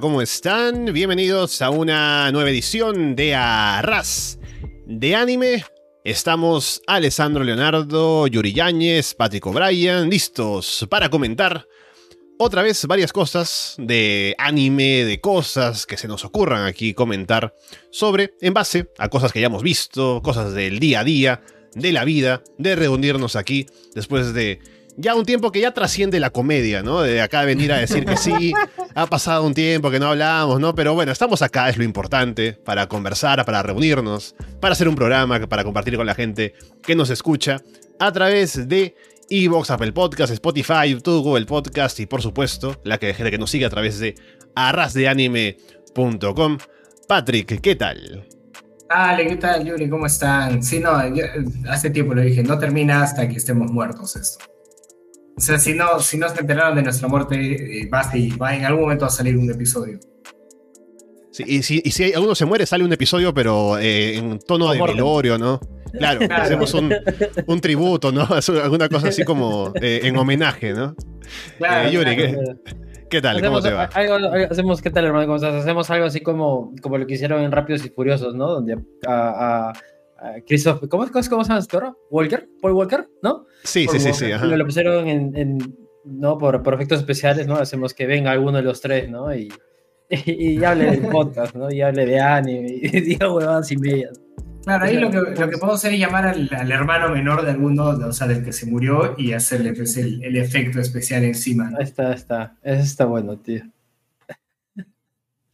¿cómo están? Bienvenidos a una nueva edición de Arras de Anime. Estamos Alessandro Leonardo, Yuri Yáñez, Patrick O'Brien, listos para comentar otra vez varias cosas de anime, de cosas que se nos ocurran aquí comentar sobre, en base a cosas que ya hemos visto, cosas del día a día, de la vida, de reunirnos aquí después de ya un tiempo que ya trasciende la comedia, ¿no? De acá venir a decir que sí, ha pasado un tiempo que no hablamos, ¿no? Pero bueno, estamos acá, es lo importante, para conversar, para reunirnos, para hacer un programa, para compartir con la gente que nos escucha a través de Evox, Apple Podcast, Spotify, YouTube, Google Podcast y por supuesto la que gente que nos sigue a través de arrasdeanime.com. Patrick, ¿qué tal? Dale, ¿qué tal, Yuri? ¿Cómo están? Sí, no, hace tiempo lo dije, no termina hasta que estemos muertos esto. O sea, si no, si no se enteraron de nuestra muerte, eh, va, va en algún momento a salir un episodio. Sí, y, si, y si alguno se muere, sale un episodio, pero eh, en tono de velorio, ¿no? Claro, hacemos un, un, tributo, ¿no? Alguna cosa así como eh, en homenaje, ¿no? Claro, Yuri, ¿qué, tal? Hacemos, ¿Cómo te va? Algo, hacemos, ¿qué tal, hermano? ¿Cómo estás? Hacemos algo así como, como lo que hicieron en Rápidos y Furiosos, ¿no? Donde a, a Christoph, ¿cómo, es, ¿cómo se llama este ¿Walker? ¿Paul Walker? ¿No? Sí, sí, sí, sí. Ajá. Lo pusieron en, ¿no? Por, por, efectos especiales, ¿no? Hacemos que venga alguno de los tres, ¿no? Y, y, hable del podcast, ¿no? Y hable de anime, y diga huevadas y medias. Claro, ahí lo que, lo que puedo hacer es llamar al, al, hermano menor de alguno, o sea, del que se murió, y hacerle pues, el, el efecto especial encima. ¿no? Ahí está, está. Eso está bueno, tío.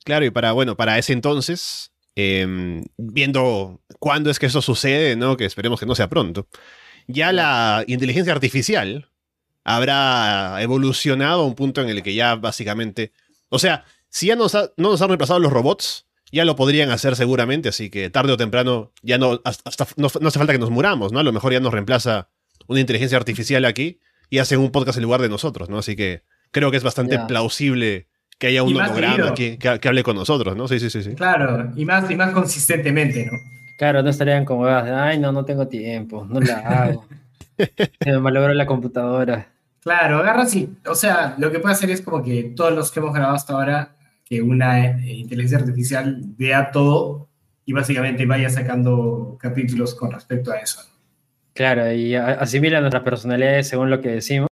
Claro, y para, bueno, para ese entonces, eh, viendo cuándo es que eso sucede, ¿no? Que esperemos que no sea pronto. Ya la inteligencia artificial habrá evolucionado a un punto en el que ya básicamente. O sea, si ya nos ha, no nos han reemplazado los robots, ya lo podrían hacer seguramente, así que tarde o temprano ya no, hasta, no, no, hace falta que nos muramos, ¿no? A lo mejor ya nos reemplaza una inteligencia artificial aquí y hacen un podcast en lugar de nosotros, ¿no? Así que creo que es bastante yeah. plausible que haya un holograma que, que, que, hable con nosotros, ¿no? Sí, sí, sí, sí. Claro, y más, y más consistentemente, ¿no? Claro, no estarían como, ay, no, no tengo tiempo, no la hago. Se me malogró la computadora. Claro, agarra así. O sea, lo que puede hacer es como que todos los que hemos grabado hasta ahora, que una eh, inteligencia artificial vea todo y básicamente vaya sacando capítulos con respecto a eso. ¿no? Claro, y asimila nuestras personalidades según lo que decimos.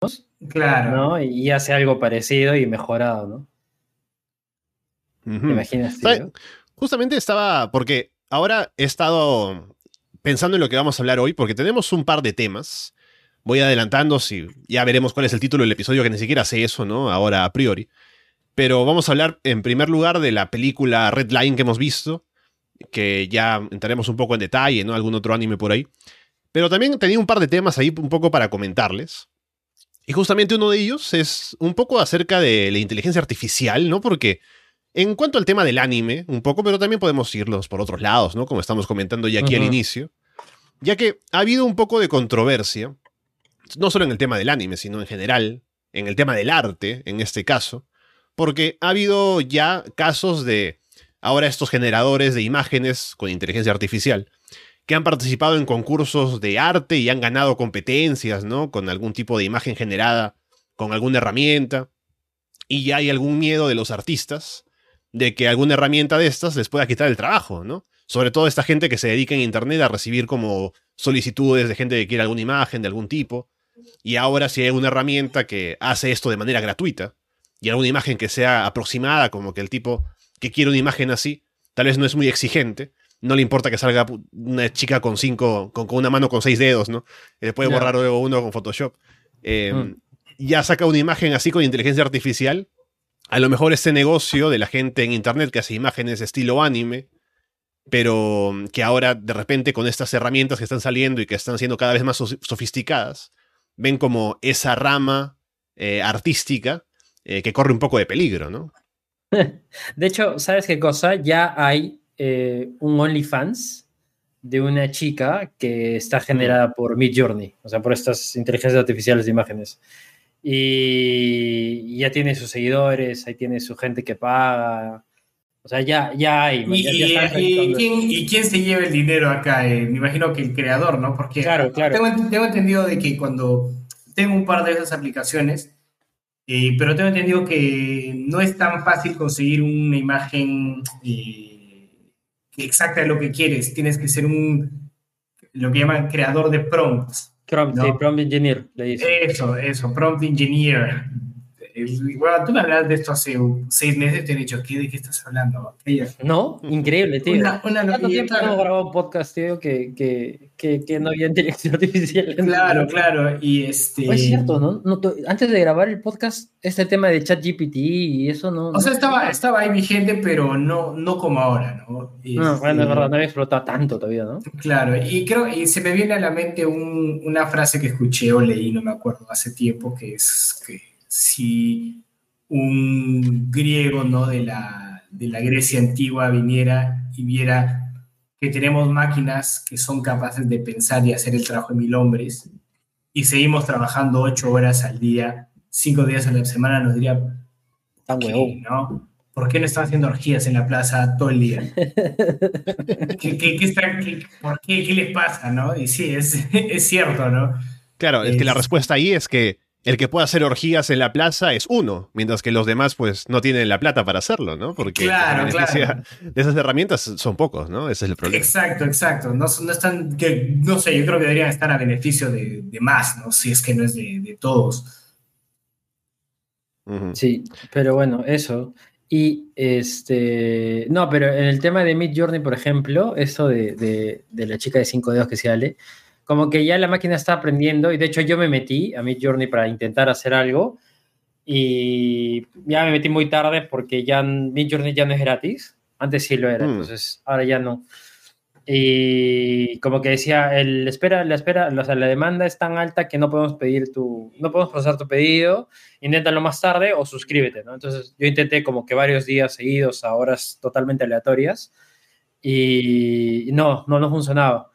Claro. ¿no? Y hace algo parecido y mejorado, ¿no? Uh -huh. ¿Te imaginas? Justamente estaba, porque ahora he estado pensando en lo que vamos a hablar hoy, porque tenemos un par de temas. Voy adelantando, si ya veremos cuál es el título del episodio, que ni siquiera sé eso, ¿no? Ahora a priori. Pero vamos a hablar en primer lugar de la película Red Line que hemos visto, que ya entraremos un poco en detalle, ¿no? Algún otro anime por ahí. Pero también tenía un par de temas ahí un poco para comentarles. Y justamente uno de ellos es un poco acerca de la inteligencia artificial, ¿no? Porque en cuanto al tema del anime, un poco, pero también podemos irnos por otros lados, ¿no? Como estamos comentando ya aquí uh -huh. al inicio. Ya que ha habido un poco de controversia, no solo en el tema del anime, sino en general, en el tema del arte, en este caso, porque ha habido ya casos de ahora estos generadores de imágenes con inteligencia artificial que han participado en concursos de arte y han ganado competencias, ¿no? Con algún tipo de imagen generada con alguna herramienta. Y ya hay algún miedo de los artistas de que alguna herramienta de estas les pueda quitar el trabajo, ¿no? Sobre todo esta gente que se dedica en internet a recibir como solicitudes de gente que quiere alguna imagen de algún tipo. Y ahora si hay una herramienta que hace esto de manera gratuita y alguna imagen que sea aproximada, como que el tipo que quiere una imagen así, tal vez no es muy exigente, no le importa que salga una chica con cinco, con, con una mano con seis dedos, ¿no? Le puede borrar luego uno con Photoshop. Eh, mm. Ya saca una imagen así con inteligencia artificial. A lo mejor este negocio de la gente en internet que hace imágenes estilo anime, pero que ahora de repente con estas herramientas que están saliendo y que están siendo cada vez más sofisticadas, ven como esa rama eh, artística eh, que corre un poco de peligro, ¿no? De hecho, ¿sabes qué cosa? Ya hay eh, un OnlyFans de una chica que está generada por Midjourney, o sea, por estas inteligencias artificiales de imágenes. Y ya tiene sus seguidores, ahí tiene su gente que paga. O sea, ya, ya hay. ¿Y, ya, ya y, y, ¿quién, ¿y, quién, se lleva el dinero acá? Eh, me imagino que el creador, ¿no? Porque claro, claro. Tengo, tengo entendido de que cuando tengo un par de esas aplicaciones, Eh, pero tengo entendido que no es tan fácil conseguir una imagen eh, exacta de lo que quieres. Tienes que ser un, lo que llaman creador de prompts. Prompt, No. sí, prompt engineer, le dice. Eso, eso, prompt engineer. Eh, Bueno, tú me hablas de esto hace seis meses, te he dicho, ¿qué, ¿de qué estás hablando? ¿No? Increíble, tío. Una, una ¿Cuánto y tiempo claro, hemos grabado un podcast, tío, que, que, que, que no había inteligencia artificial? Claro, claro, y este... Pues es cierto, ¿no? No, Antes de grabar el podcast, este tema de ChatGPT y eso no. O sea, no- estaba, estaba ahí vigente, pero no, no como ahora, ¿no? No, Este, bueno, es verdad, no había explotado tanto todavía, ¿no? Claro, y creo, y se me viene a la mente un- una frase que escuché o leí, no me acuerdo, hace tiempo, que es que si un griego, ¿no? De la, de la Grecia antigua viniera y viera que tenemos máquinas que son capaces de pensar y hacer el trabajo de mil hombres, y seguimos trabajando ocho horas al día, cinco días a la semana, nos diría, Tan ¿qué, no? ¿Por qué no están haciendo orgías en la plaza todo el día? ¿Qué, qué, qué ¿Por qué? ¿Qué les pasa? ¿no? Y sí, es, es cierto, ¿no? Claro, es que la Es- respuesta ahí es que el que puede hacer orgías en la plaza es uno, mientras que los demás pues no tienen la plata para hacerlo, ¿no? Porque Claro, claro. de esas herramientas son pocos, ¿no? Ese es el problema. Exacto, exacto. No, no están, que, no sé, yo creo que deberían estar a beneficio de, de más, ¿no? Si es que no es de, de todos. Sí, pero bueno, eso. Y este. No, pero en el tema de Mid Journey, por ejemplo, eso de, de- de la chica de cinco dedos que se Ale, como que ya la máquina está aprendiendo, y de hecho yo me metí a Mid Journey para intentar hacer algo, y ya me metí muy tarde porque ya Mid Journey ya no es gratis. Antes sí lo era, Mm. entonces ahora ya no. Y como que decía, el espera, la espera, o sea, la demanda es tan alta que no podemos pedir tu, no podemos procesar tu pedido, inténtalo más tarde o suscríbete, ¿no? Entonces yo intenté como que varios días seguidos a horas totalmente aleatorias y no, no, no funcionaba.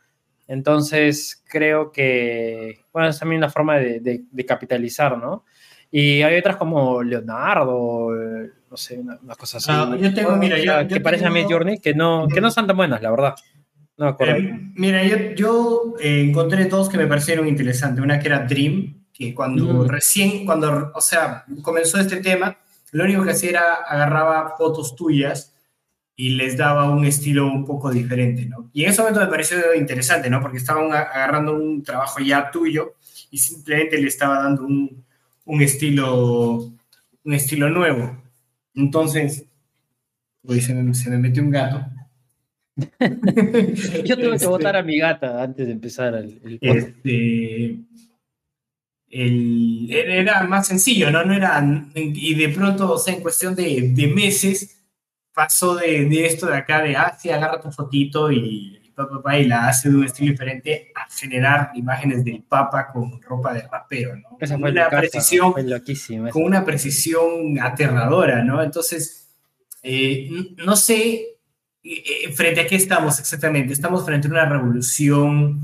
Entonces creo que, bueno, es también una forma de, de- de capitalizar, ¿no? Y hay otras como Leonardo, eh, no sé, una, una cosa así. Ah, yo tengo, mira, yo- yo que parecen a tengo- Mid Journey, que no, que no están tan buenas, la verdad. No. Eh, mira, yo, yo eh, encontré dos que me parecieron interesantes. Una que era Dream, que cuando Mm. recién, cuando, o sea, comenzó este tema, lo único que hacía era agarraba fotos tuyas y les daba un estilo un poco diferente, ¿no? Y en ese momento me pareció interesante, ¿no? Porque estaban agarrando un trabajo ya tuyo y simplemente le estaba dando un, un estilo, un estilo nuevo. Entonces, uy, se me, se me metió un gato. Yo tuve que Este, votar a mi gata antes de empezar el, el este, el- era más sencillo, ¿no? No era, y de pronto, o sea, en cuestión de, de meses, pasó de, de esto de acá, de, ah, sí, agarra tu fotito y, y, pa, pa, pa, y la hace de un estilo diferente, a generar imágenes del Papa con ropa de rapero, ¿no? Esa Con fue una locaza, precisión, fue loquísima. con una precisión aterradora, ¿no? Entonces, eh, no sé eh, eh, frente a qué estamos exactamente. Estamos frente a una revolución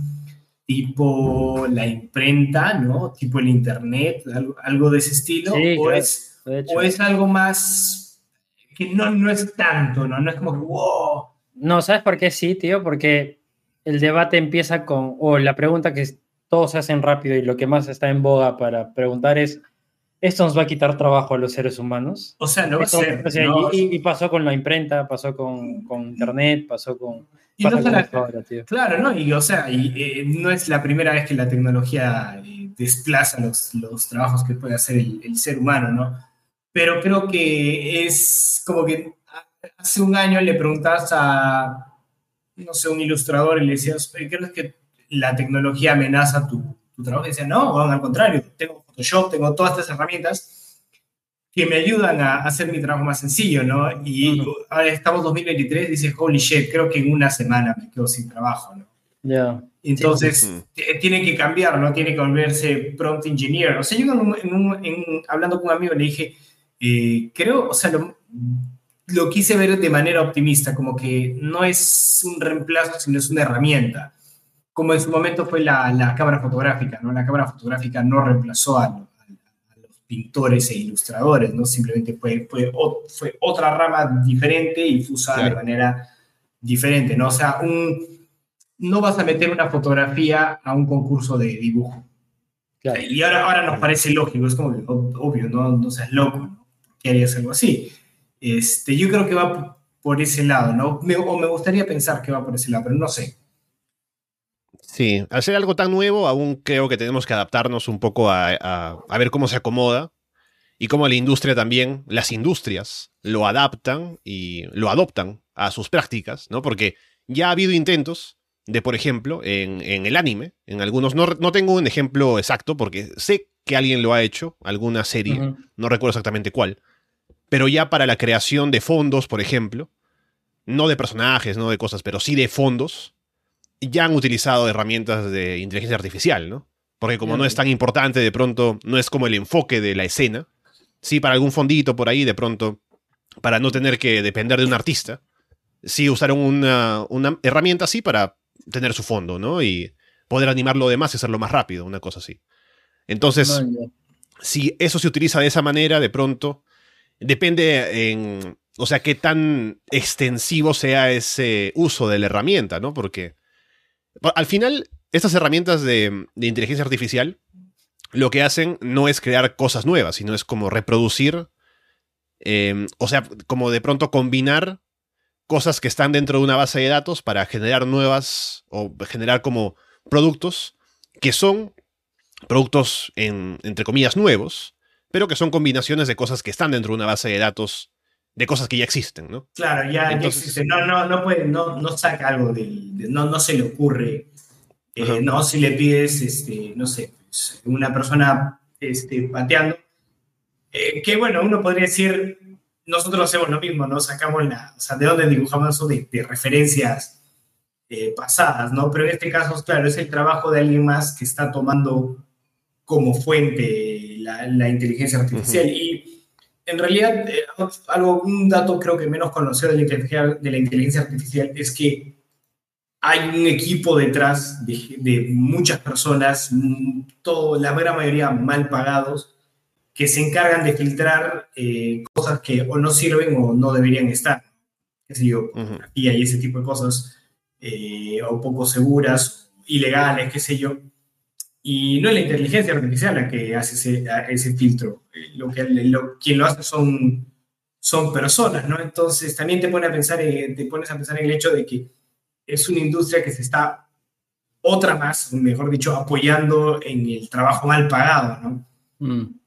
tipo la imprenta, ¿no? Tipo el Internet, algo, algo de ese estilo. Sí, o, claro, es, o es algo más que no, no es tanto, ¿no? No es como que, wow. No, ¿sabes por qué sí, tío? Porque el debate empieza con, o la pregunta que todos se hacen rápido y lo que más está en boga para preguntar es, ¿esto nos va a quitar trabajo a los seres humanos? O sea, no va a ser. y, y pasó con la imprenta, pasó con, con internet, pasó con... Y no esto ahora, tío. Claro, ¿no? Y o sea, y, eh, no es la primera vez que la tecnología eh, desplaza los, los trabajos que puede hacer el, el ser humano, ¿no? Pero creo que es como que hace un año le preguntas a, no sé, un ilustrador y le decías, "Oye, ¿crees que la tecnología amenaza tu, tu trabajo? Y decía, no, al contrario, tengo Photoshop, tengo todas estas herramientas que me ayudan a hacer mi trabajo más sencillo, ¿no? Y Ujú. ahora estamos 2023, dices, holy shit, creo que en una semana me quedo sin trabajo, ¿no? Ya. Entonces, Sí, sí, sí. t- tiene que cambiar, ¿no? Tiene que volverse prompt engineer. O sea, yo en un- en un- en hablando con un amigo le dije, eh, creo, o sea, lo, lo quise ver de manera optimista, como que no es un reemplazo, sino es una herramienta. Como en su momento fue la, la cámara fotográfica, ¿no? La cámara fotográfica no reemplazó a, a los pintores e ilustradores, ¿no? Simplemente fue, fue, fue otra rama diferente y fue usada de Claro. manera diferente, ¿no? O sea, un, no vas a meter una fotografía a un concurso de dibujo. Y ahora, ahora nos parece lógico, es como que obvio, no, no seas loco, ¿no? ¿Qué harías algo así? Este, yo creo que va por ese lado, ¿no? o me gustaría pensar que va por ese lado, pero no sé. Sí, al ser algo tan nuevo, aún creo que tenemos que adaptarnos un poco a, a, ver cómo se acomoda y cómo la industria también, las industrias, lo adaptan y lo adoptan a sus prácticas, ¿no? Porque ya ha habido intentos de, por ejemplo, en, en el anime, en algunos, no, no, tengo un ejemplo exacto porque sé que alguien lo ha hecho, alguna serie, no recuerdo exactamente cuál, pero ya para la creación de fondos, por ejemplo, no de personajes, no de cosas, pero sí de fondos, ya han utilizado herramientas de inteligencia artificial, ¿no? Porque como no es tan importante, de pronto no es como el enfoque de la escena. Sí, para algún fondito por ahí, de pronto, para no tener que depender de un artista, sí usaron una, una herramienta así para tener su fondo, ¿no? Y poder animar lo demás y hacerlo más rápido, una cosa así. Entonces, si eso se utiliza de esa manera, de pronto, depende en, o sea, qué tan extensivo sea ese uso de la herramienta, ¿no? Porque al final, estas herramientas de, inteligencia artificial lo que hacen no es crear cosas nuevas, sino es como reproducir, em, o sea, como de pronto combinar cosas que están dentro de una base de datos para generar nuevas o generar como productos que son productos entre comillas nuevos, pero que son combinaciones de cosas que están dentro de una base de datos de cosas que ya existen, ¿no? Claro, ya, existen. No, no, no, puede, no, no saca algo de, no, no se le ocurre. Eh, no, si le pides, este, no sé, pues, una persona este, pateando, eh, que bueno, uno podría decir, nosotros hacemos lo mismo, ¿no? Sacamos la, o sea, de dónde dibujamos eso de, referencias eh, pasadas, ¿no? Pero en este caso, claro, es el trabajo de alguien más que está tomando como fuente la, la inteligencia artificial. Y en realidad, eh, algo, un dato creo que menos conocido de la, inteligencia, de la inteligencia artificial es que hay un equipo detrás de, muchas personas, todo, la gran mayoría mal pagados, que se encargan de filtrar eh, cosas que o no sirven o no deberían estar. ¿Qué sé yo? Y hay ese tipo de cosas, eh, o poco seguras, ilegales, qué sé yo. Y no es la inteligencia artificial la que hace ese, ese filtro. Lo que, lo, quien lo hace son, son personas, ¿no? Entonces también te, pone a pensar te pones a pensar en el hecho de que es una industria que se está, otra más, mejor dicho, apoyando en el trabajo mal pagado, ¿no? Mm.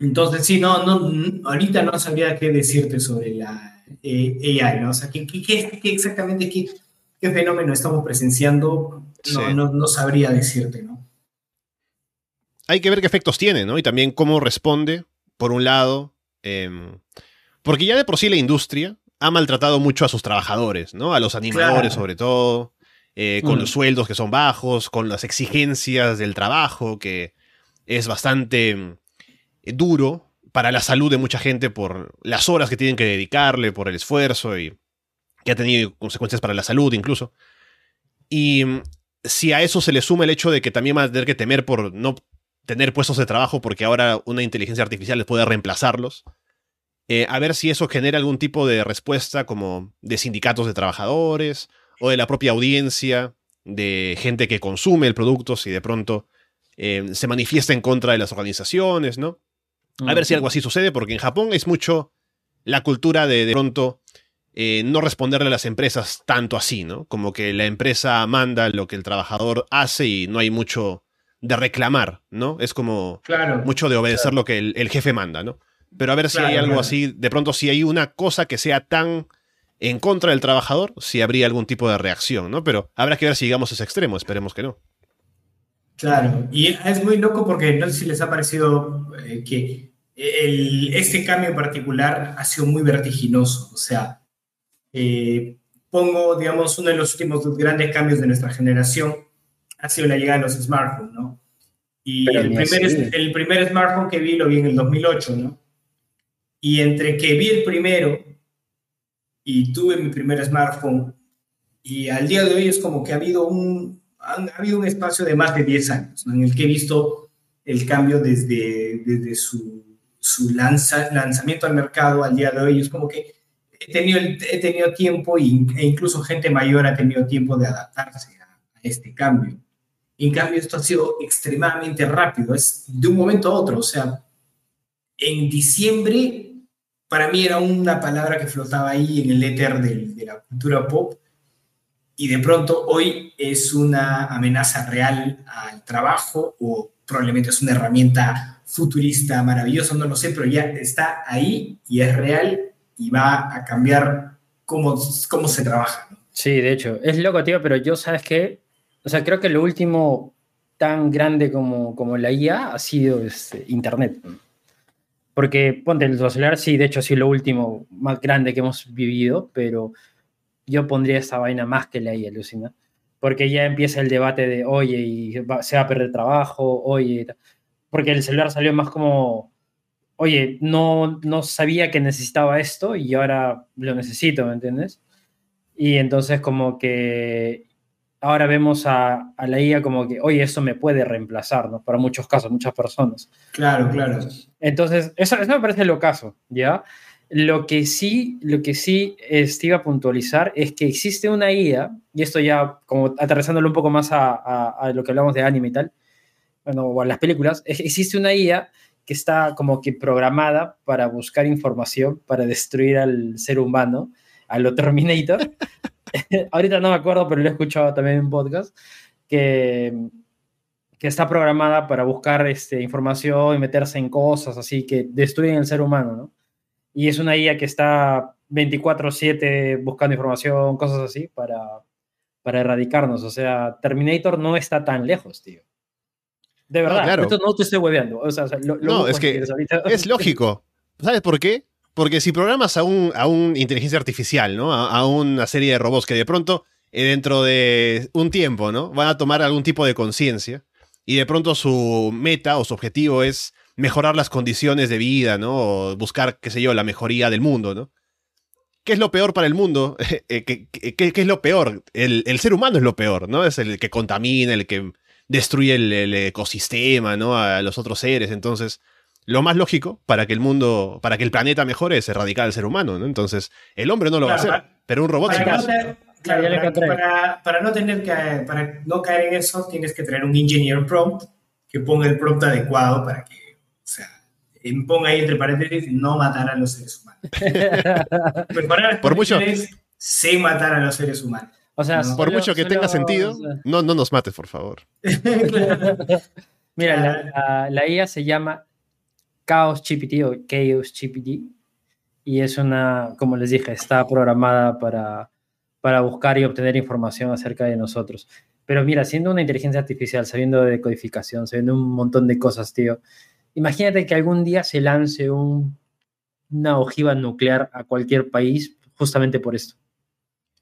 Entonces, sí, no, no, ahorita no sabía qué decirte sobre la eh, AI, ¿no? O sea, ¿qué, qué, qué exactamente qué, qué, fenómeno estamos presenciando? No, no, no sabría decirte, ¿no? Hay que ver qué efectos tiene, ¿no? Y también cómo responde, por un lado, em, porque ya de por sí la industria ha maltratado mucho a sus trabajadores, ¿no? A los animadores sobre todo, eh, con mm. los sueldos que son bajos, con las exigencias del trabajo, que es bastante em, duro para la salud de mucha gente por las horas que tienen que dedicarle, por el esfuerzo y que ha tenido consecuencias para la salud incluso. Y em, si a eso se le suma el hecho de que también van a tener que temer por no tener puestos de trabajo porque ahora una inteligencia artificial les puede reemplazarlos. Eh, a ver si eso genera algún tipo de respuesta como de sindicatos de trabajadores o de la propia audiencia, de gente que consume el producto, si de pronto eh, se manifiesta en contra de las organizaciones, ¿no? A ver si algo así sucede, porque en Japón es mucho la cultura de de pronto eh, no responderle a las empresas tanto así, ¿no? Como que la empresa manda lo que el trabajador hace y no hay mucho de reclamar, ¿no? Es como mucho de obedecer lo que el, jefe manda, ¿no? Pero a ver si hay algo así, de pronto si hay una cosa que sea tan en contra del trabajador, si habría algún tipo de reacción, ¿no? Pero habrá que ver si llegamos a ese extremo, esperemos que no. Claro, y es muy loco porque no sé si les ha parecido eh, que este cambio en particular ha sido muy vertiginoso, o sea, eh, pongo, digamos, uno de los últimos grandes cambios de nuestra generación ha sido la llegada de los smartphones, ¿no? Y el primer, el primer smartphone que vi lo vi en el 2008, ¿no? Y entre que vi el primero y tuve mi primer smartphone, y al día de hoy es como que ha habido un, ha, habido un espacio de más de 10 años, ¿no? En el que he visto el cambio desde, desde su, su lanza, lanzamiento al mercado al día de hoy. Es como que he tenido, he tenido tiempo y, e incluso gente mayor ha tenido tiempo de adaptarse a este cambio. En cambio, esto ha sido extremadamente rápido, es de un momento a otro. O sea, en diciembre, para mí era una palabra que flotaba ahí en el éter de, la cultura pop, y de pronto hoy es una amenaza real al trabajo o probablemente es una herramienta futurista maravillosa, no lo sé, pero ya está ahí y es real y va a cambiar cómo, cómo se trabaja. Sí, de hecho, es loco, tío, pero yo, ¿sabes qué? O sea, creo que lo último tan grande como, como la IA ha sido este, Internet. Porque, ponte, el celular sí, de hecho, sí, lo último más grande que hemos vivido, pero yo pondría esta vaina más que la IA, alucina. Porque ya empieza el debate de, oye, y se va a perder trabajo, oye, porque el celular salió más como, oye, no, no sabía que necesitaba esto y ahora lo necesito, ¿me entiendes? Y entonces como que ahora vemos a, a, la IA como que, oye, esto me puede reemplazar, ¿no? Para muchos casos, muchas personas. Claro, claro. Entonces, eso, eso me parece lo caso, ¿ya? Lo que sí, lo que sí este, iba a puntualizar es que existe una IA, y esto ya como aterrizándolo un poco más a, a, a lo que hablamos de anime y tal, bueno, o a las películas, existe una IA que está como que programada para buscar información, para destruir al ser humano, a lo Terminator. Ahorita no me acuerdo, pero lo he escuchado también en un podcast, que, que está programada para buscar este, información y meterse en cosas así que destruyen el ser humano, ¿no? Y es una IA que está 24/7 buscando información, cosas así, para, para erradicarnos. O sea, Terminator no está tan lejos, tío. De verdad, no, claro. esto no te estoy hueveando. O sea, lo, lo no, es que es lógico. ¿Sabes por qué? Porque si programas a un, a un inteligencia artificial, ¿no? A, una serie de robots que de pronto, eh, dentro de un tiempo, ¿no? Van a tomar algún tipo de conciencia y de pronto su meta o su objetivo es mejorar las condiciones de vida, ¿no? O buscar, qué sé yo, la mejoría del mundo, ¿no? ¿Qué es lo peor para el mundo? ¿Qué, qué, qué, es lo peor? El, el, ser humano es lo peor, ¿no? Es el que contamina, el que destruye el, el, ecosistema, ¿no? A los otros seres. Entonces, lo más lógico para que el mundo, para que el planeta mejore es erradicar al ser humano, ¿no? Entonces, el hombre no lo claro, va a hacer, pero un robot sí lo hace. Claro, para, para, para, no tener que, para no caer en eso, tienes que traer un engineer prompt que ponga el prompt adecuado para que, o sea, ponga ahí entre paréntesis, no matar a los seres humanos. Preparar Por mucho. sin matar a los seres humanos. O sea, no. por mucho que solo, tenga sentido, o sea... no, no nos mates, por favor. Mira, la, la, la, IA se llama Chaos GPT o Chaos GPT y es una, como les dije, está programada para, para buscar y obtener información acerca de nosotros. Pero mira, siendo una inteligencia artificial, sabiendo de codificación, sabiendo un montón de cosas, tío, imagínate que algún día se lance un, una ojiva nuclear a cualquier país justamente por esto.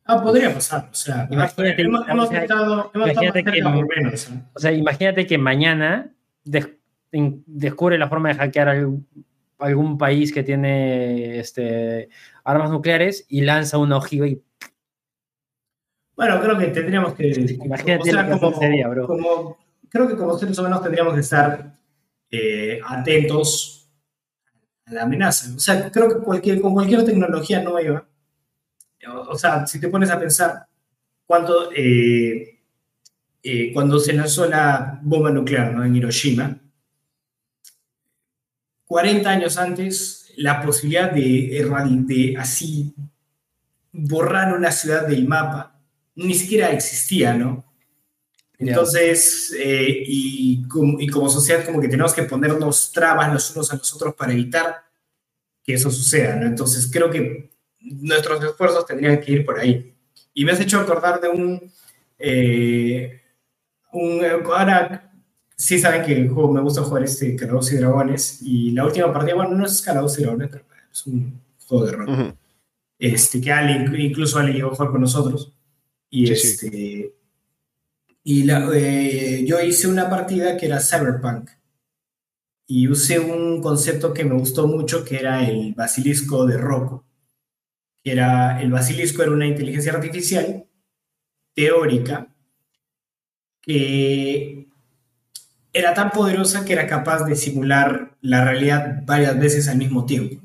Ah, podría pasar. O sea, imagínate, hemos, hemos o sea, estado, hemos imagínate estado que. ¿eh? O sea, imagínate que mañana de, descubre la forma de hackear algún, algún país que tiene este, armas nucleares y lanza una ojiva y. Bueno, creo que tendríamos que. Imagínate o sea, como, sería, bro. Como, creo que como seres humanos tendríamos que estar eh, atentos a la amenaza. O sea, creo que cualquier, con cualquier tecnología nueva o sea, si te pones a pensar cuánto, eh, eh, cuando se lanzó la bomba nuclear ¿no? en Hiroshima, 40 años antes, la posibilidad de, de así borrar una ciudad del mapa ni siquiera existía, ¿no? Entonces, eh, y, y, como sociedad como que tenemos que ponernos trabas los unos a los otros para evitar que eso suceda, ¿no? Entonces creo que nuestros esfuerzos tendrían que ir por ahí. Y me has hecho acordar de un... Eh, un ahora sí saben que juego, me gusta jugar este Calabozos y Dragones y la última partida, bueno, no es Calabozos y Dragones, pero es un juego de rol. Uh -huh. Este, que Ale, incluso Ale llegó a jugar con nosotros. Y sí, este... Sí. Y la, eh, yo hice una partida que era Cyberpunk. Y usé un concepto que me gustó mucho, que era el basilisco de Rocco era el basilisco era una inteligencia artificial teórica que era tan poderosa que era capaz de simular la realidad varias veces al mismo tiempo.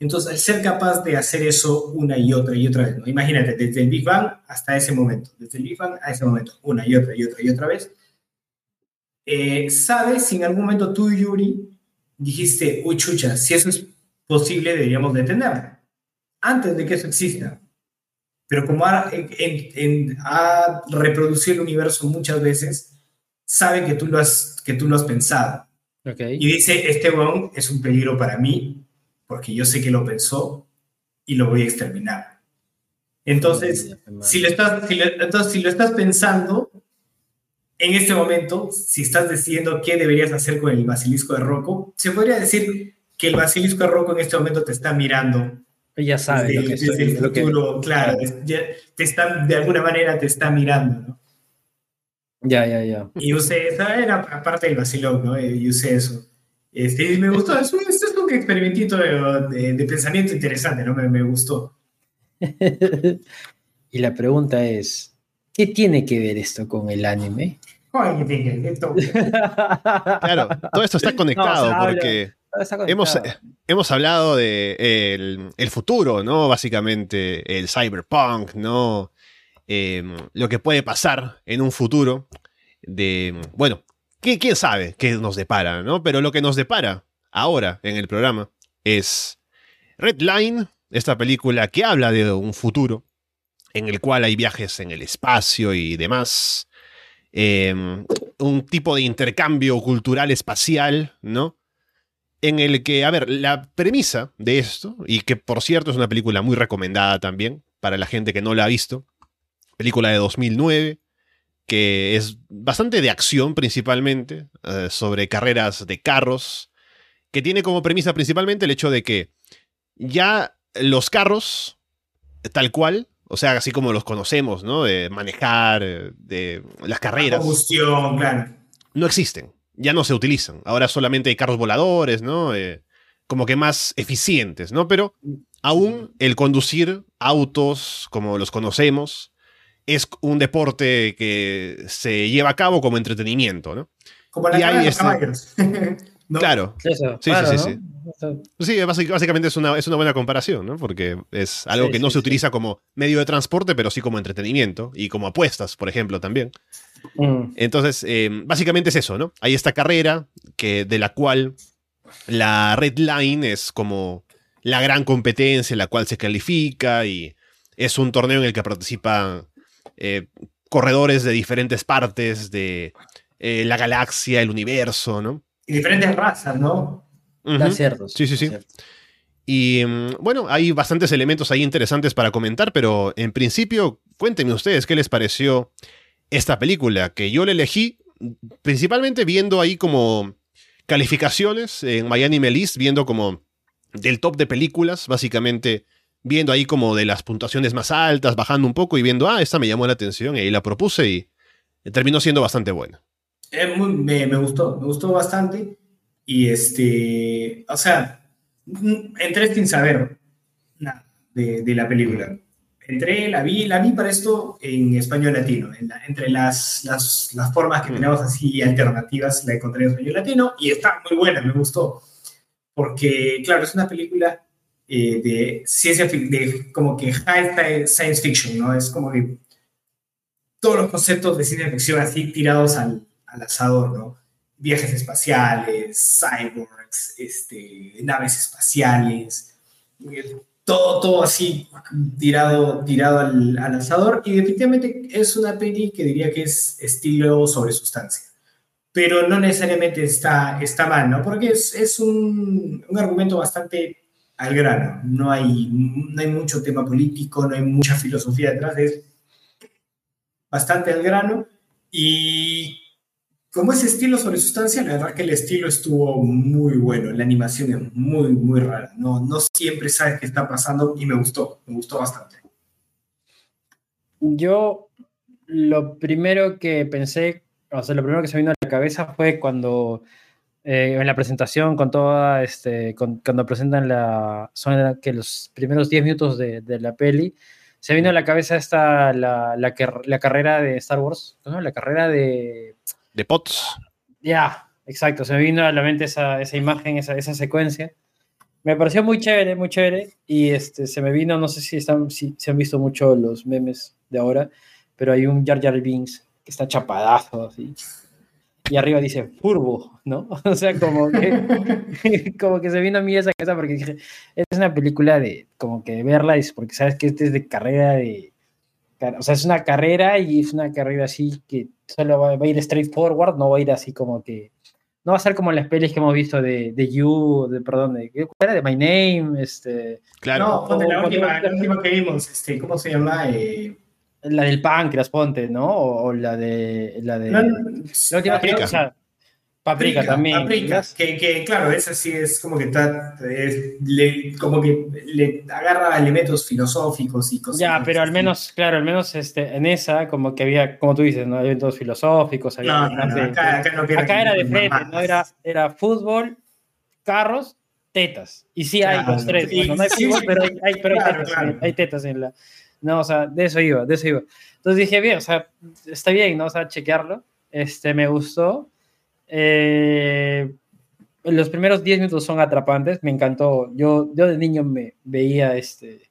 Entonces, al ser capaz de hacer eso una y otra y otra vez, ¿no? imagínate, desde el Big Bang hasta ese momento, desde el Big Bang a ese momento, una y otra y otra y otra vez, eh, ¿sabes si en algún momento tú, Yuri, dijiste, uy, chucha, si eso es posible, deberíamos detenerlo? Antes de que eso exista. Pero como ha reproducido el universo muchas veces, sabe que tú lo has, que tú lo has pensado. Okay. Y dice, este weón es un peligro para mí, porque yo sé que lo pensó y lo voy a exterminar. Entonces, si lo estás, si lo, entonces, si lo estás pensando, en este momento, si estás decidiendo qué deberías hacer con el basilisco de Rocco, se podría decir que el basilisco de Rocco en este momento te está mirando. Ya sabe desde, lo que desde estoy- el lo que- futuro, claro, ya te está, de alguna manera te está mirando, ¿no? Ya, ya, ya. Y usé, esa era aparte del vacilón, ¿no? Eh, Y usé eso. Este, y me gustó, es un, es un experimentito de, de- de pensamiento interesante, ¿no? Me, me gustó. y la pregunta es, ¿qué tiene que ver esto con el anime? Ay, qué pique, qué toque. Claro, todo esto está conectado habla. porque hemos, hemos hablado de el, el futuro, ¿no? Básicamente el cyberpunk, ¿no? Eh, lo que puede pasar en un futuro de, bueno, ¿qué- quién sabe qué nos depara, ¿no? Pero lo que nos depara ahora en el programa es Red Line, esta película que habla de un futuro en el cual hay viajes en el espacio y demás. Eh, un tipo de intercambio cultural espacial, ¿no? En el que, a ver, la premisa de esto, y que por cierto es una película muy recomendada también para la gente que no la ha visto, película de 2009, que es bastante de acción principalmente, eh, sobre carreras de carros, que tiene como premisa principalmente el hecho de que ya los carros, tal cual, o sea, así como los conocemos, ¿no? De manejar, de las carreras Combustión, claro. no existen, ya no se utilizan. Ahora solamente hay carros voladores, ¿no? Eh, como que más eficientes, ¿no? Pero aún el conducir autos como los conocemos es un deporte que se lleva a cabo como entretenimiento, ¿no? Como la Y cara hay de los este- caballos. ¿No? Claro. Eso, Sí, claro, sí, ¿no? sí, Eso- Sí, básic- básicamente es una, es una buena comparación, ¿no? Porque es algo Sí, que no sí, se sí. utiliza como medio de transporte, pero sí como entretenimiento y como apuestas, por ejemplo, también. Mm. Entonces, eh, básicamente es eso, ¿no? Hay esta carrera que, de la cual la Red Line es como la gran competencia en la cual se califica y es un torneo en el que participan eh, corredores de diferentes partes de eh, la galaxia, el universo, ¿no? Y diferentes razas, ¿no? Está Ujú. cierto. Sí, sí, sí. Y mm, bueno, hay bastantes elementos ahí interesantes para comentar, pero en principio, cuéntenme ustedes qué les pareció esta película, que yo la elegí principalmente viendo ahí como calificaciones en Miami List, viendo como del top de películas, básicamente viendo ahí como de las puntuaciones más altas, bajando un poco y viendo, ah, esta me llamó la atención y ahí la propuse y terminó siendo bastante buena. Es muy- me, me gustó, me gustó bastante. Y este, o sea, entré sin saber nada de, de la película. Entré, la vi, la vi para esto en español latino. En la- entre las, las, las formas que Mm. tenemos así alternativas, la encontré en español latino y está muy buena, me gustó. Porque, claro, es una película eh, de ciencia de como que high science fiction, ¿no? Es como que todos los conceptos de ciencia ficción así tirados al, al asador, ¿no? Viajes espaciales, cyborgs, este, naves espaciales, eh, todo, todo así tirado, tirado al, al asador. Y definitivamente es una peli que diría que es estilo sobre sustancia. Pero no necesariamente está, está mal, ¿no? Porque es, es un, un argumento bastante al grano. No hay, no hay mucho tema político, no hay mucha filosofía detrás. Es bastante al grano. Y como ese estilo sobre sustancia, la verdad que el estilo estuvo muy bueno. La animación es muy, muy rara. No, no siempre sabes qué está pasando y me gustó, me gustó bastante. Yo lo primero que pensé, o sea, lo primero que se me vino a la cabeza fue cuando eh, en la presentación con toda, este, con- cuando presentan la, son que los primeros 10 minutos de, de la peli, se vino a la cabeza esta, la, la, la carrera de Star Wars, ¿no? La carrera de... De Potts. Ya, exacto, se me vino a la mente esa, esa imagen, esa, esa secuencia. Me pareció muy chévere, muy chévere. Y este, se me vino, no sé si, están, si se han visto mucho los memes de ahora, pero hay un Jar Jar Binks que está chapadazo, así. Y arriba dice Furbo, ¿no? O sea, como que, como que se vino a mí esa cosa porque dije, es una película de, como que de verla, es porque sabes que este es de carrera de, o sea, es una carrera y es una carrera así que solo va, a ir straight forward, no va a ir así como que, no va a ser como las pelis que hemos visto de, de You, de, perdón, de, ¿qué era? De My Name, este... Claro. No, la, última, la última que vimos, este, ¿cómo se llama? Eh, la del páncreas, ponte, ¿no? O, la de. La de. la última paprika. O sea, paprika, también. Paprika, que, que, claro, esa sí es como que está. le, como que le agarra elementos filosóficos y cosas. Ya, pero al menos, claro, al menos este, en esa, como que había, como tú dices, ¿no? Elementos filosóficos. Había no, no, acá, acá, no acá era de frente, ¿no? Era, era fútbol, carros, tetas. Y sí hay los tres. no hay fútbol, pero hay, pero hay, tetas, hay tetas en la no, o sea, de eso iba, de eso iba. Entonces dije, bien, o sea, está bien, ¿no? O sea, chequearlo. Este, me gustó. Eh, los primeros 10 minutos son atrapantes, me encantó. Yo, yo de niño me veía este,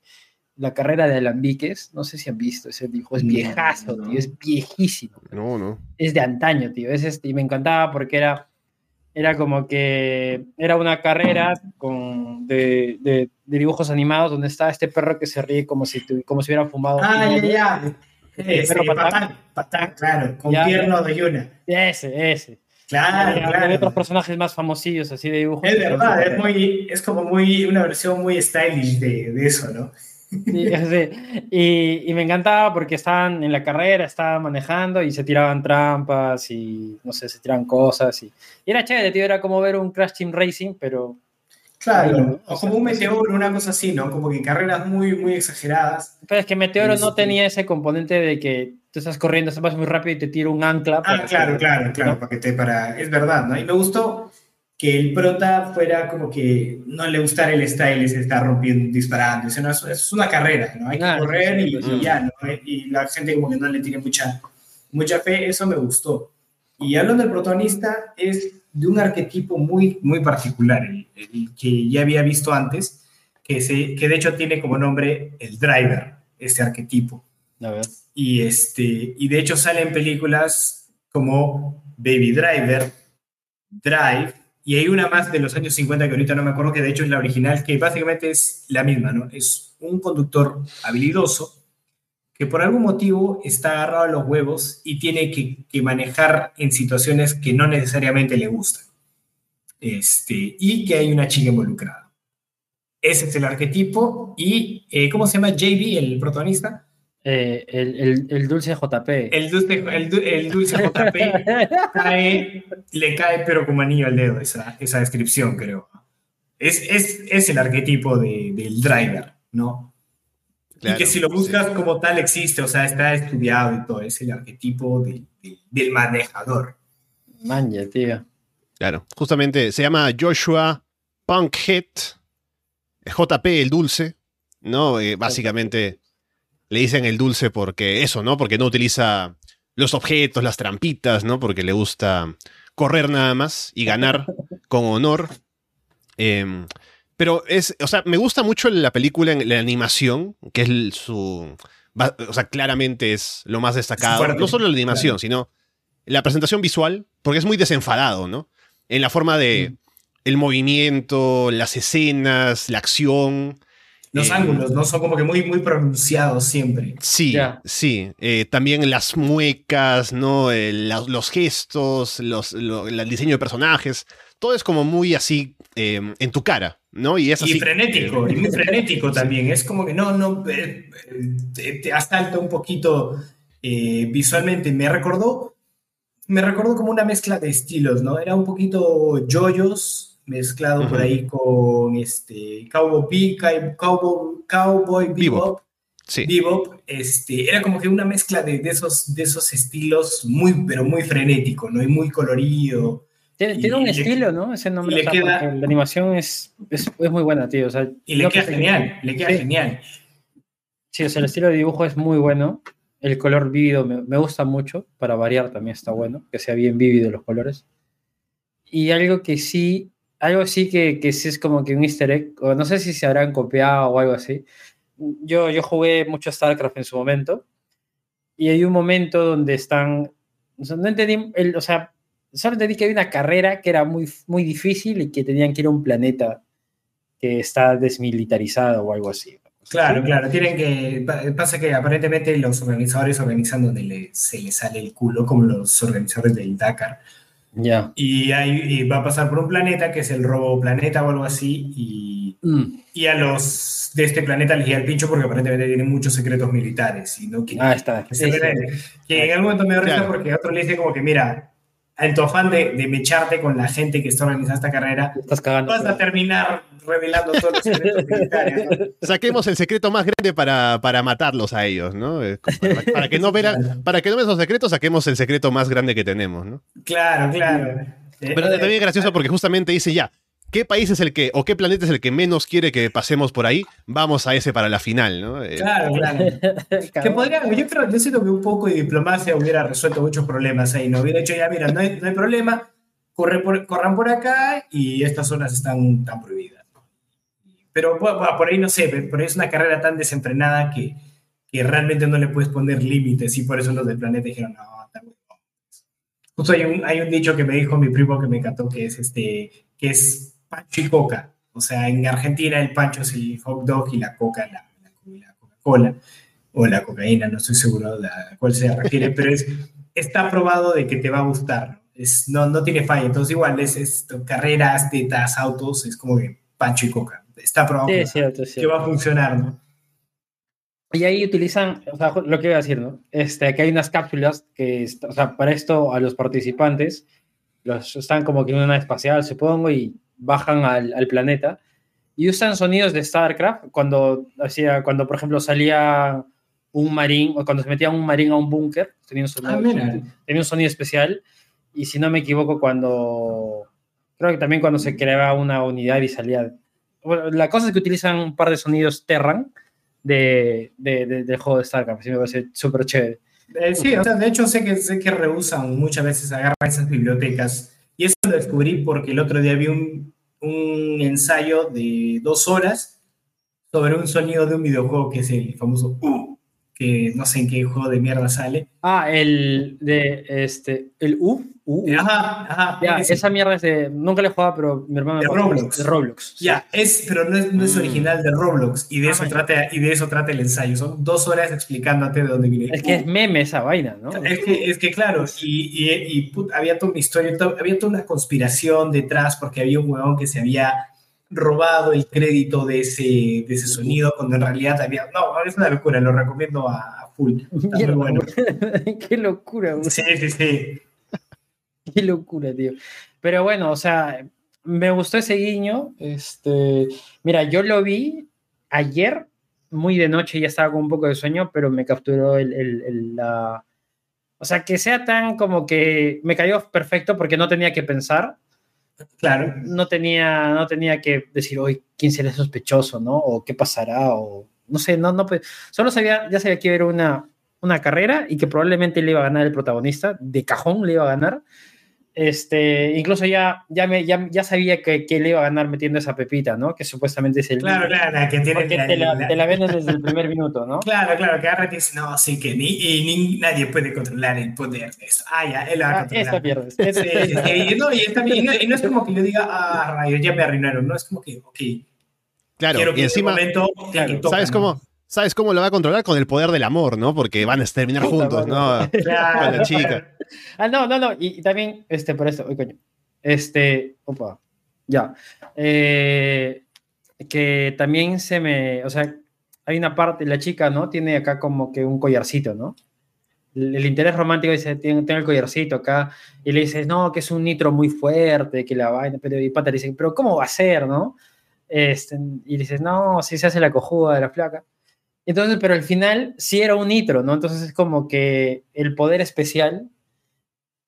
la carrera de Alambiques, no sé si han visto ese dijo, es viejazo, tío, es viejísimo. No, no. Es de antaño, tío, es este, y me encantaba porque era era como que era una carrera con, de, de, dibujos animados donde está este perro que se ríe como si, como si hubiera fumado. Ah, ya, ya. Ese, patán, patán, claro, con pierno de Yuna. Ese, ese. Claro, claro. Hay otros personajes más famosillos así de dibujos. Es verdad, es, muy, es como muy, una versión muy stylish de, de eso, ¿no? Y, y, me encantaba porque estaban en la carrera, estaban manejando y se tiraban trampas y no sé, se tiraban cosas. Y, y era chévere, tío, era como ver un Crash Team Racing, pero. Claro, o como un meteoro, una cosa así, ¿no? Como que carreras muy, muy exageradas. Pero es que Meteoro no tenía ese componente de que tú estás corriendo, vas muy rápido y te tira un ancla. Ah, claro, claro, claro, para que te para. Es verdad, ¿no? Y me gustó que el prota fuera como que no le gustara el style se está rompiendo, disparando. es, una carrera, ¿no? Hay que correr y, ya, ¿no? Y la gente como que no le tiene mucha, mucha fe, eso me gustó. Y hablando del protagonista, es de un arquetipo muy, muy particular, el, que ya había visto antes, que, se, que de hecho tiene como nombre el driver, este arquetipo. Y, este, y de hecho sale en películas como Baby Driver, Drive, y hay una más de los años 50 que ahorita no me acuerdo, que de hecho es la original, que básicamente es la misma, ¿no? Es un conductor habilidoso que por algún motivo está agarrado a los huevos y tiene que, manejar en situaciones que no necesariamente le gustan. Este, y que hay una chica involucrada. Ese es el arquetipo. ¿Y eh, cómo se llama JB, el protagonista? Eh, el, el, dulce JP. El dulce, el, dulce JP le cae pero como anillo al dedo esa, esa descripción, creo. Es, es, es el arquetipo de, del driver, ¿no? y que si lo buscas como tal existe, o sea, está estudiado y todo, es el arquetipo de, del manejador. Manja, tío. Claro, justamente se llama Joshua Punkhead, JP el dulce, ¿no? Eh, básicamente le dicen el dulce porque eso, ¿no? Porque no utiliza los objetos, las trampitas, ¿no? Porque le gusta correr nada más y ganar con honor. Em, pero es, o sea, me gusta mucho la película en la animación, que es su, o sea, claramente es lo más destacado. no solo la animación, sino la presentación visual, porque es muy desenfadado, ¿no? En la forma de el movimiento, las escenas, la acción. Los eh, ángulos, ¿no? Son como que muy, muy pronunciados siempre. Sí, sí. Eh, también las muecas, ¿no? los gestos, los, el diseño de personajes. Todo es como muy así em, en tu cara, ¿no? Y es así. Y frenético, y muy frenético también. Es como que no, no. Eh, te, te, asalta un poquito visualmente. Me recordó. Me recordó como una mezcla de estilos, ¿no? Era un poquito joyos mezclado por ahí con este Cowboy, Cowboy, Cowboy Bebop. Sí. Bebop, este, era como que una mezcla de, de, esos, de esos estilos muy, pero muy frenético, ¿no? Y muy colorido. Tiene, un estilo, ¿no? Ese nombre. la animación es, es, es, muy buena, tío. O sea, y le queda genial, le queda genial. Sí, o sea, el estilo de dibujo es muy bueno. El color vívido me, me, gusta mucho, para variar también está bueno, que sea bien vívido los colores. Y algo que sí algo así que, que sí es como que un easter egg, o no sé si se habrán copiado o algo así. Yo, yo jugué mucho StarCraft en su momento y hay un momento donde están, no entendí, el, o sea, solo entendí que había una carrera que era muy, muy difícil y que tenían que ir a un planeta que está desmilitarizado o algo así. Claro, claro, tienen que. Pasa que aparentemente los organizadores organizan donde le- se les sale el culo, como los organizadores del Dakar. Ya. Y, hay, y va a pasar por un planeta que es el robo planeta o algo así. Y, Mm. y a los de este planeta les llega el pincho porque aparentemente tienen muchos secretos militares. Y no quieren Ah, está. que se revele. Que en algún momento me dio risa Claro. porque otro le dice como que, mira, en tu afán de, de mecharte con la gente que está organizando esta carrera, Estás cagando. vas a terminar revelando todos los secretos militares. ¿no? Saquemos el secreto más grande para, para matarlos a ellos, ¿no? Eh, Para, para que no vean, para que no vean esos secretos, saquemos el secreto más grande que tenemos, ¿no? Claro, claro. Pero también es gracioso porque justamente dice ya, ¿qué país es el que, o qué planeta es el que menos quiere que pasemos por ahí? Vamos a ese para la final, ¿no? Eh, Claro, claro. Que podría, yo creo, yo siento que un poco de diplomacia hubiera resuelto muchos problemas ahí, ¿no? Hubiera dicho, ya, mira, no hay, no hay problema, corre por- corran por acá y estas zonas están tan prohibidas. Pero bueno, por ahí no sé, por ahí es una carrera tan desenfrenada que, que realmente no le puedes poner límites y por eso los del planeta dijeron, no, está muy bueno". Justo hay un, hay un dicho que me dijo mi primo que me encantó, que es, este, que es pancho y coca. O sea, en Argentina el pancho es el hot dog y la coca la, la, la Coca-Cola o la cocaína, no estoy seguro de a cuál se refiere, pero es, está probado de que te va a gustar. Es, no, no tiene falla. Entonces, igual, es, es carreras, tetas, autos, es como que pancho y coca. Está probado Sí, que, cierto, que cierto. va a funcionar, ¿no? Y ahí utilizan, o sea, lo que iba a decir, ¿no? Este, que hay unas cápsulas que, o sea, para esto a los participantes, los están como que en una espacial, supongo, y bajan al, al planeta y usan sonidos de StarCraft cuando hacía, cuando por ejemplo salía un marín o cuando se metía un marín a un búnker, tenía Ah, tenía un sonido especial y si no me equivoco cuando creo que también cuando se creaba una unidad y salía bueno, la cosa es que utilizan un par de sonidos Terran de, de- de- del juego de StarCraft, así me parece súper chévere. Eh, sí, o sea, de hecho sé que, sé que rehusan muchas veces, agarran esas bibliotecas. Y eso lo descubrí porque el otro día vi un, un ensayo de dos horas sobre un sonido de un videojuego que es el famoso U, que no sé en qué juego de mierda sale. Ah, el de este, el U, U. Ajá, ajá. Ya, ese. esa mierda es de, nunca le he jugado, pero mi hermano De me Roblox. de Roblox. sí. Ya, es, pero no es, no es Mm. original de Roblox y de, Ah, eso trata, y de eso trata el ensayo. Son dos horas explicándote de dónde viene. Es que es meme esa vaina, ¿no? Es que, es que claro, y, y, y, put, había toda una historia, to- había toda una conspiración detrás porque había un huevón que se había robado el crédito de ese, de ese sonido cuando en realidad había... No, es una locura, lo recomiendo a, full. Está muy Mierda, bueno. Qué locura, güey. Sí, sí, sí. Qué locura, tío. Pero bueno, o sea, me gustó ese guiño. Este, mira, yo lo vi ayer, muy de noche, ya estaba con un poco de sueño, pero me capturó el, el- el- la... O sea, que sea tan como que me cayó perfecto porque no tenía que pensar, Claro. no tenía, no tenía que decir, hoy, ¿quién será sospechoso, no? O qué pasará, o no sé, no, no, pues, solo sabía, ya sabía que era una, una carrera y que probablemente le iba a ganar el protagonista, de cajón le iba a ganar. Este, incluso ya, ya, me, ya, ya sabía que, que le iba a ganar metiendo esa pepita, ¿no? Que supuestamente es el... Claro, claro, la que tiene... Porque la- te la, la- te la desde el primer minuto, ¿no? Claro, claro, que agarra y te dice, no, sí, que ni, y ni- nadie puede controlar el poder de eso. Ah, ya, él lo va a Ah, controlar. esta pierdes. Sí, y no, y, bien, y no- y no es como que yo diga, ah, rayos, ya me arruinaron, no, es como que, ok, Claro, quiero que y encima, en ese momento claro, ¿sabes ¿no? cómo? ¿Sabes cómo lo va a controlar? Con el poder del amor, ¿no? Porque van a terminar juntos, ¿no? Claro. Con la chica. Ah, no, no, no. Y, y también, este, por esto, uy, coño. Este, opa, ya. Eh, que también se me, o sea, hay una parte, la chica, ¿no? Tiene acá como que un collarcito, ¿no? El, el interés romántico dice, tiene, tiene el collarcito acá, y le dices, no, que es un nitro muy fuerte, que la vaina, pero y pata le dice, pero ¿cómo va a ser, no? Este, y dices, no, si se hace la cojuda de la flaca. Entonces, pero al final sí era un nitro, ¿no? Entonces es como que el poder especial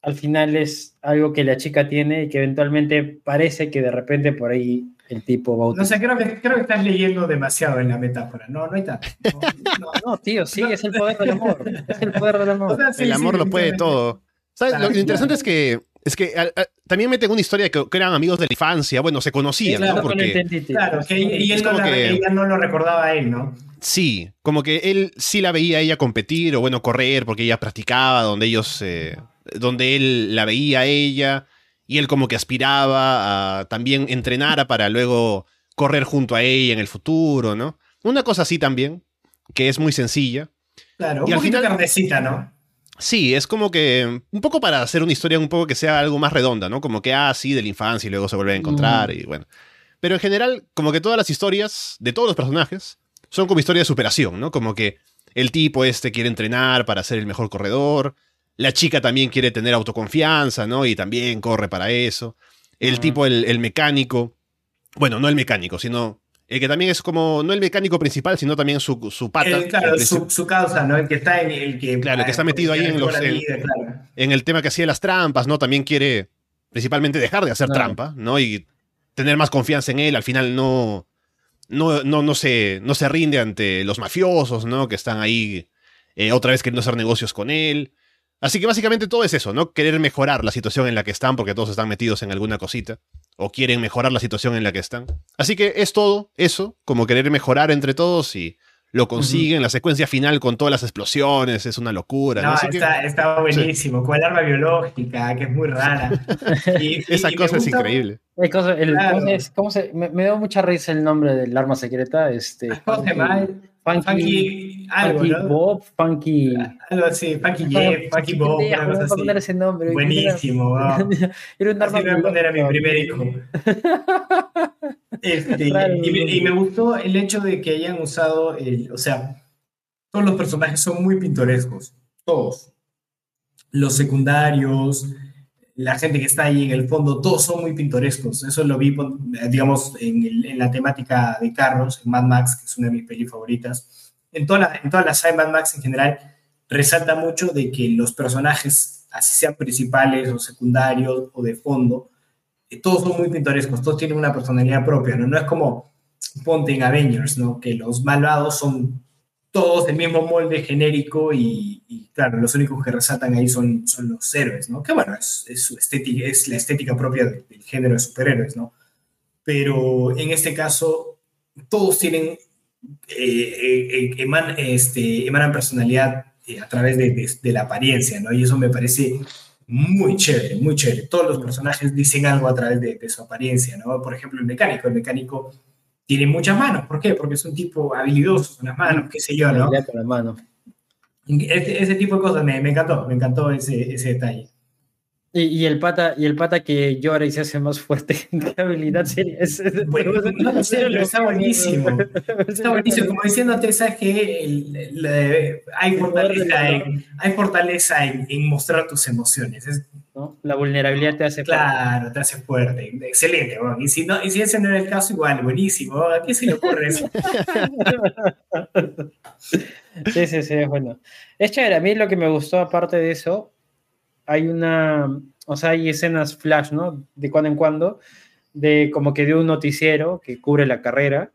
al final es algo que la chica tiene y que eventualmente parece que de repente por ahí el tipo va a No sé, creo que, creo que estás leyendo demasiado en la metáfora. No, no hay tanto. No, no. No, tío, sí, es el poder del amor. Es el poder del O amor. sea, sí, el amor sí, lo puede todo. Lo, lo interesante es que es que a- a- también meten una historia que, que eran amigos de la infancia, bueno, se conocían, Claro, ¿no? Porque. Claro, que y Es él no, como la- que- ella no lo recordaba a él, ¿no? sí, como que él sí la veía a ella competir o bueno, correr porque ella practicaba donde ellos eh, donde él la veía a ella y él como que aspiraba a también entrenar para luego correr junto a ella en el futuro, ¿no? Una cosa así también, que es muy sencilla. Claro, Y un al poquito final- carnecita, ¿no? Sí, es como que un poco para hacer una historia un poco que sea algo más redonda, ¿no? Como que, ah, sí, de la infancia y luego se vuelve a encontrar y bueno. Pero en general, como que todas las historias de todos los personajes son como historias de superación, ¿no? Como que el tipo este quiere entrenar para ser el mejor corredor, la chica también quiere tener autoconfianza, ¿no? Y también corre para eso. El Ajá. tipo, el, el mecánico, bueno, no el mecánico, sino el que también es como, no el mecánico principal, sino también su, su pata. El- claro, el su, su causa, ¿no? El que está en el que. Claro, el que está metido ahí en los- la en- vida, claro. en el tema que hacía las trampas, ¿no? También quiere principalmente dejar de hacer Claro. trampa, ¿no? Y tener más confianza en él. Al final no, no, no, no, se, no se rinde ante los mafiosos, ¿no? Que están ahí eh, otra vez queriendo hacer negocios con él. Así que básicamente todo es eso, ¿no? Querer mejorar la situación en la que están porque todos están metidos en alguna cosita. O quieren mejorar la situación en la que están. Así que es todo eso, como querer mejorar entre todos y lo consiguen. La secuencia final con todas las explosiones es una locura. ¿no? No, Así que- está, buenísimo, con el arma biológica, que es muy rara. Y- esa y cosa es gusta- increíble. Hay cosas- el- Claro. ¿cómo se- cómo se- me, me dio mucha risa el nombre del arma secreta. Este, ¿Cómo se llama? Funky, Funky, algo, Funky ¿no? Bob, Funky. Algo así, Funky Jeff, Funky Bob, una cosa así. ese nombre. Buenísimo, wow. Era un Así voy a poner a mi primer hijo. Este, y, me, y me gustó el hecho de que hayan usado, el, o sea, todos los personajes son muy pintorescos, todos. Los secundarios, la gente que está ahí en el fondo, todos son muy pintorescos. Eso lo vi, pon- digamos, en, la temática de carros, en Mad Max, que es una de mis pelis favoritas. En toda la, en toda la saga de Mad Max en general, resalta mucho de que los personajes, así sean principales o secundarios o de fondo, eh, todos son muy pintorescos, todos tienen una personalidad propia, ¿no? No es como ponte en Avengers, ¿no? Que los malvados son todos del mismo molde genérico y, y, claro, los únicos que resaltan ahí son, son los héroes, ¿no? Que bueno, es, es, su estética, es la estética propia de- del género de superhéroes, ¿no? Pero en este caso, todos tienen, eh, eh, eman- este, emanan personalidad eh, a través de, de- de la apariencia, ¿no? Y eso me parece muy chévere, muy chévere. Todos los personajes dicen algo a través de, de su apariencia, ¿no? Por ejemplo, el mecánico. El mecánico tiene muchas manos. ¿Por qué? Porque es un tipo habilidoso con las manos, qué sé yo, ¿no? Con la mano. Ese, ese tipo de cosas me, me encantó, me encantó ese, ese detalle. Y, y el pata, y el pata que llora y se hace más fuerte. ¿Qué habilidad sería? Bueno, no sé, pero está buenísimo. Está buenísimo, como diciéndote, ¿sabes que el, el- hay fortaleza, en, hay fortaleza en, en mostrar tus emociones. Es, ¿no? La vulnerabilidad te hace claro, te hace fuerte. Excelente, bueno. y, si no, y si ese no era el caso, igual, buenísimo. ¿A qué se le ocurre eso? Sí, sí, sí, es bueno. Es chévere, a mí lo que me gustó aparte de eso, hay una, o sea, hay escenas flash, ¿no? De cuando en cuando, de como que de un noticiero que cubre la carrera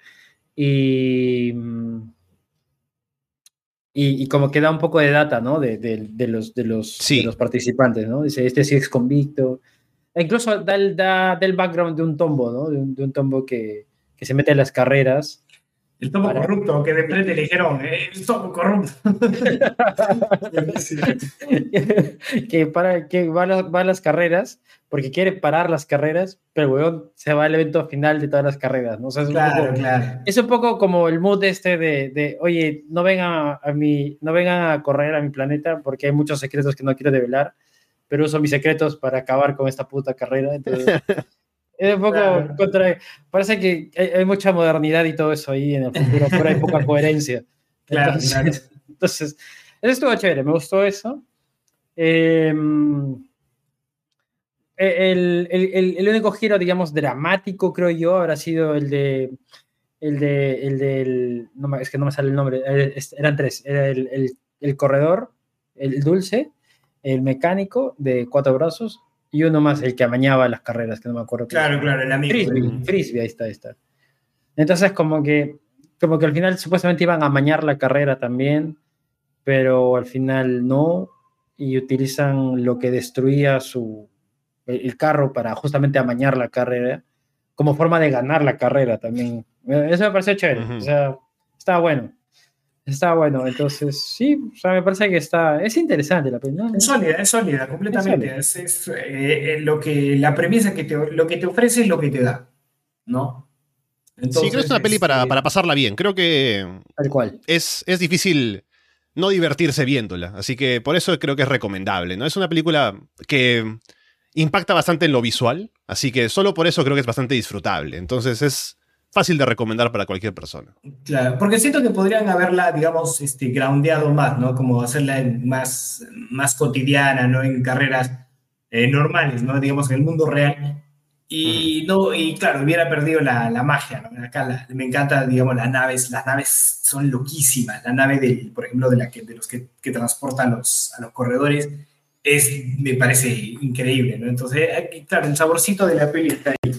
y, mm, y, y como que da un poco de data, ¿no? De, de- de los, de, los, Sí. de los participantes, ¿no? Dice, este sí es convicto. E incluso da el, da, da el background de un tombo, ¿no? De un, de un tombo que, que se mete en las carreras. El tomo Para- corrupto, que de frente le dijeron, "Eh, el tomo corrupto. Que, para, que va, a las- va a las carreras porque quiere parar las carreras, pero el weón se va al evento final de todas las carreras, ¿no? O sea, es, un Claro, poco, claro. es un poco como el mood este de, de, oye, no vengan a, mi, no vengan a correr a mi planeta porque hay muchos secretos que no quiero develar, pero uso mis secretos para acabar con esta puta carrera. Entonces, es un poco Claro. contra... Parece que hay, hay mucha modernidad y todo eso ahí en el futuro, pero hay poca coherencia. Claro, entonces, claro. entonces, eso estuvo chévere, me gustó eso. Eh, el, el- el- el único giro, digamos, dramático, creo yo, habrá sido el de. El de. El del. No, es que no me sale el nombre. eh, Eran tres. Era el corredor, el dulce, el mecánico de cuatro brazos y uno más, el que amañaba las carreras, que no me acuerdo. Claro, llama. claro, el amigo. Frisbee, Frisbee, ahí está, ahí está. Entonces, como que, como que al final supuestamente iban a amañar la carrera también, pero al final no, y utilizan lo que destruía su, el, el carro para justamente amañar la carrera, como forma de ganar la carrera también. Eh, Eso me pareció chévere, Ujú. o sea, estaba bueno. Está bueno, entonces sí, o sea, me parece que está, es interesante la peli. Es sólida, es sólida, completamente. Es, es eh, eh, lo que, la premisa que te, lo que te ofrece es lo que te da, ¿no? sí, creo que es una peli para, este, para pasarla bien. Creo que Tal cual. es, es difícil no divertirse viéndola. Así que por eso creo que es recomendable. ¿no? Es una película que impacta bastante en lo visual. Así que solo por eso creo que es bastante disfrutable. Entonces es fácil de recomendar para cualquier persona. Claro, porque siento que podrían haberla, digamos, este, groundeado más, ¿no? Como hacerla en- más, más cotidiana, ¿no? En carreras eh, normales, ¿no? Digamos, en el mundo real. Y, no, y claro, hubiera perdido la, la magia, ¿no? Acá la- me encanta, digamos, las naves, las naves son loquísimas. La nave, del, por ejemplo, de, la que, de los que, que transportan los, a los corredores, es, me parece increíble, ¿no? Entonces, aquí, claro, el saborcito de la peli está ahí.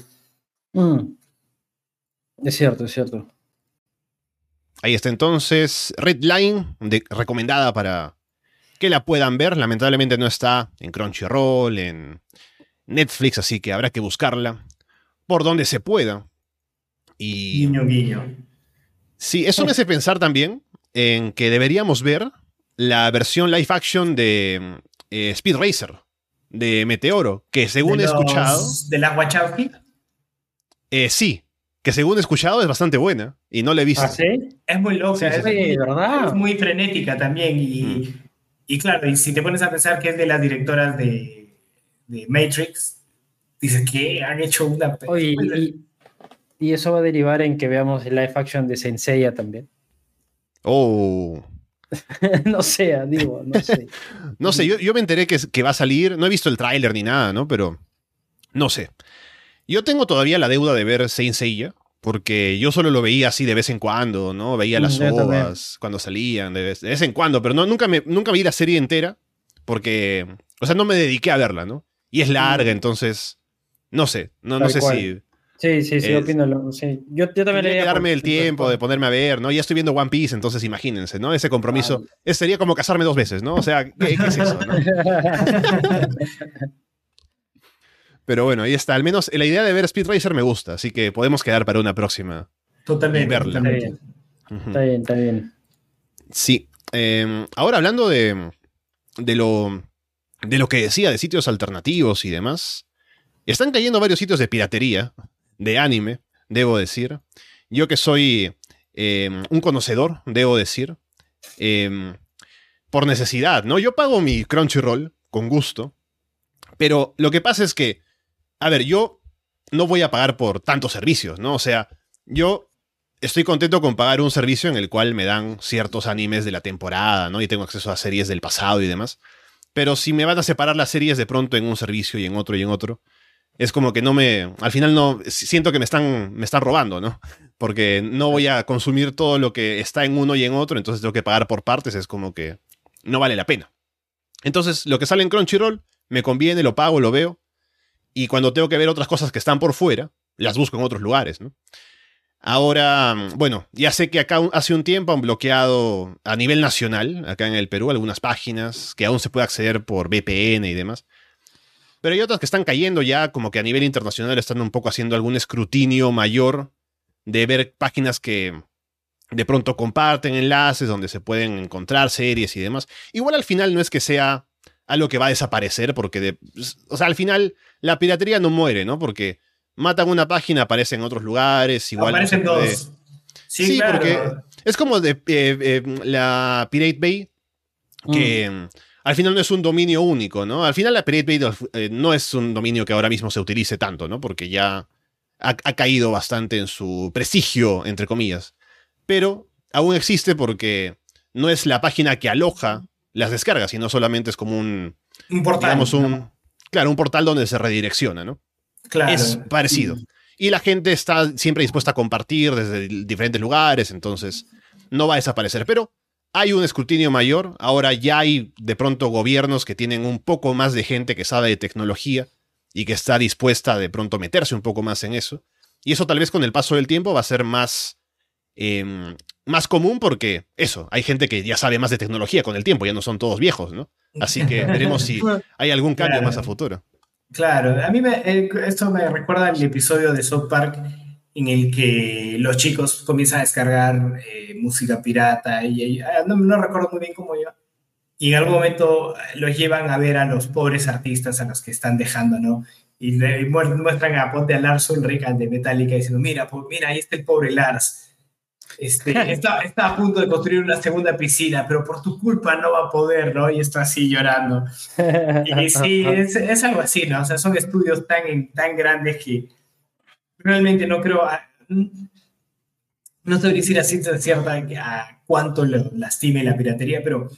Mm. Es cierto, es cierto. Ahí está entonces Red Line, de- recomendada para que la puedan ver. Lamentablemente no está en Crunchyroll, en Netflix, así que habrá que buscarla por donde se pueda. Y Guiño, guiño. sí, eso me hace pensar también en que deberíamos ver la versión live action de eh, Speed Racer, de Meteoro, que según De he los- escuchado, De la Wachowski. eh, sí, que según he escuchado es bastante buena y no la he visto. ¿Ah, sí? Es muy loca, Sí, sí, es, sí. muy- ¿verdad? es muy frenética también. Y, Mm. y claro, y si te pones a pensar que es de las directoras de, de Matrix, dices que han hecho una. Oye, y, y eso va a derivar en que veamos el live action de Senseiya también. Oh. no sé, digo, no sé. No sé, yo, yo me enteré que, que va a salir, no he visto el tráiler ni nada, ¿no? Pero no sé. Yo tengo todavía la deuda de ver Saint Seiya, porque yo solo lo veía así de vez en cuando, ¿no? Veía las Mm, yo también. ovas cuando salían, de vez, de vez en cuando, pero no, nunca, me, nunca vi la serie entera, porque, o sea, no me dediqué a verla, ¿no? Y es larga, entonces, no sé, no, no Mm. Sé cual. si... Sí, sí, sí, opino. lo- sí. Yo, yo también darme el tiempo de ponerme a ver, ¿no? Ya estoy viendo One Piece, entonces imagínense, ¿no? Ese compromiso. Vale. sería como casarme dos veces, ¿no? O sea, ¿qué, qué es eso, no? Pero bueno, ahí está. Al menos la idea de ver Speed Racer me gusta, así que podemos quedar para una próxima. totalmente. verla. totalmente. Ujú. Está bien, está bien. Sí. Eh, ahora hablando de, de, lo, de lo que decía de sitios alternativos y demás, están cayendo varios sitios de piratería, de anime, debo decir. Yo que soy eh, un conocedor, debo decir, eh, por necesidad, ¿no? Yo pago mi Crunchyroll con gusto, pero lo que pasa es que, a ver, yo no voy a pagar por tantos servicios, ¿no? O sea, yo estoy contento con pagar un servicio en el cual me dan ciertos animes de la temporada, ¿no? Y tengo acceso a series del pasado y demás. Pero si me van a separar las series de pronto en un servicio y en otro y en otro, es como que no me. Al final no. Siento que me están, me están robando, ¿no? Porque no voy a consumir todo lo que está en uno y en otro, entonces tengo que pagar por partes, es como que no vale la pena. Entonces, lo que sale en Crunchyroll, me conviene, lo pago, lo veo. Y cuando tengo que ver otras cosas que están por fuera, las busco en otros lugares, ¿no? Ahora, bueno, ya sé que acá hace un tiempo han bloqueado a nivel nacional, acá en el Perú, algunas páginas que aún se puede acceder por VPN y demás. Pero hay otras que están cayendo ya, como que a nivel internacional están un poco haciendo algún escrutinio mayor de ver páginas que de pronto comparten enlaces donde se pueden encontrar series y demás. Igual al final no es que sea algo que va a desaparecer, porque, de, o sea, al final la piratería no muere, ¿no? Porque matan una página, aparece en otros lugares, igual. no Aparecen puede- dos. Sí, Sí, claro. porque es como de eh, eh, la Pirate Bay, que mm, al final no es un dominio único, ¿no? Al final la Pirate Bay eh, no es un dominio que ahora mismo se utilice tanto, ¿no? Porque ya ha, ha caído bastante en su prestigio, entre comillas. Pero aún existe porque no es la página que aloja las descargas, sino solamente es como un, Un portal. digamos, un, ¿no? claro, un portal donde se redirecciona, ¿no? Claro. Es parecido. Y la gente está siempre dispuesta a compartir desde diferentes lugares, entonces no va a desaparecer. Pero hay un escrutinio mayor. Ahora ya hay de pronto gobiernos que tienen un poco más de gente que sabe de tecnología y que está dispuesta de pronto meterse un poco más en eso. Y eso tal vez con el paso del tiempo va a ser más, eh, más común porque eso, hay gente que ya sabe más de tecnología con el tiempo, ya no son todos viejos, ¿no? Así que veremos si hay algún cambio Claro. más a futuro. Claro, a mí me, eh, esto me recuerda al episodio de South Park en el que los chicos comienzan a descargar eh, música pirata y, ah, no, no, recuerdo muy bien cómo iba. Y en algún momento los llevan a ver a los pobres artistas a los que están dejando, ¿no? Y le muestran a Ponte a Lars Ulrich de Metallica diciendo, mira, pues, mira, ahí está el pobre Lars. Este, está, está, a punto de construir una segunda piscina, pero por tu culpa no va a poder, ¿no? Y está así llorando. Y sí, es, es algo así, ¿no? O sea, son estudios tan, tan grandes que realmente no creo, no sé decir a ciencia cierta a cuánto lo lastime la piratería, pero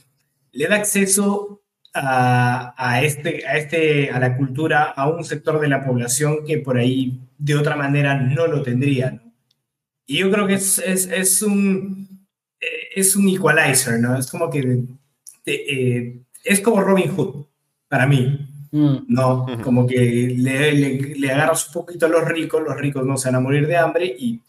le da acceso a, a, este, a, este, a la cultura a un sector de la población que por ahí de otra manera no lo tendría. ¿no? Y yo creo que es, es, es, un, eh, es un equalizer, ¿no? Es como que eh, es como Robin Hood para mí. Mm. No, como que le, le, agarras un poquito a los ricos, los ricos no se van a morir de hambre y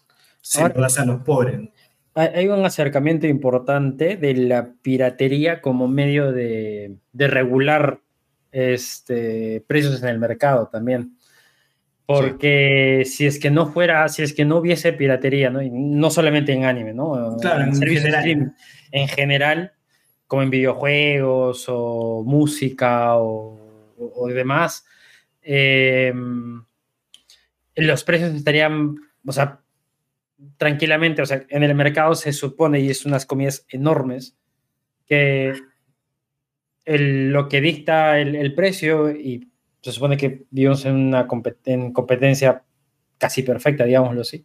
se lo a los pobres. Hay un acercamiento importante de la piratería como medio de, de regular este, precios en el mercado también. Porque sí. si es que no fuera, si es que no hubiese piratería, ¿no? Y no solamente en anime, ¿no? Claro, en, en general. en general, como en videojuegos o música o o, demás, eh, los precios estarían, o sea, tranquilamente, o sea, en el mercado se supone, y es unas comidas enormes, que lo que dicta el, precio, y se supone que vivimos en una competencia casi perfecta, digámoslo así,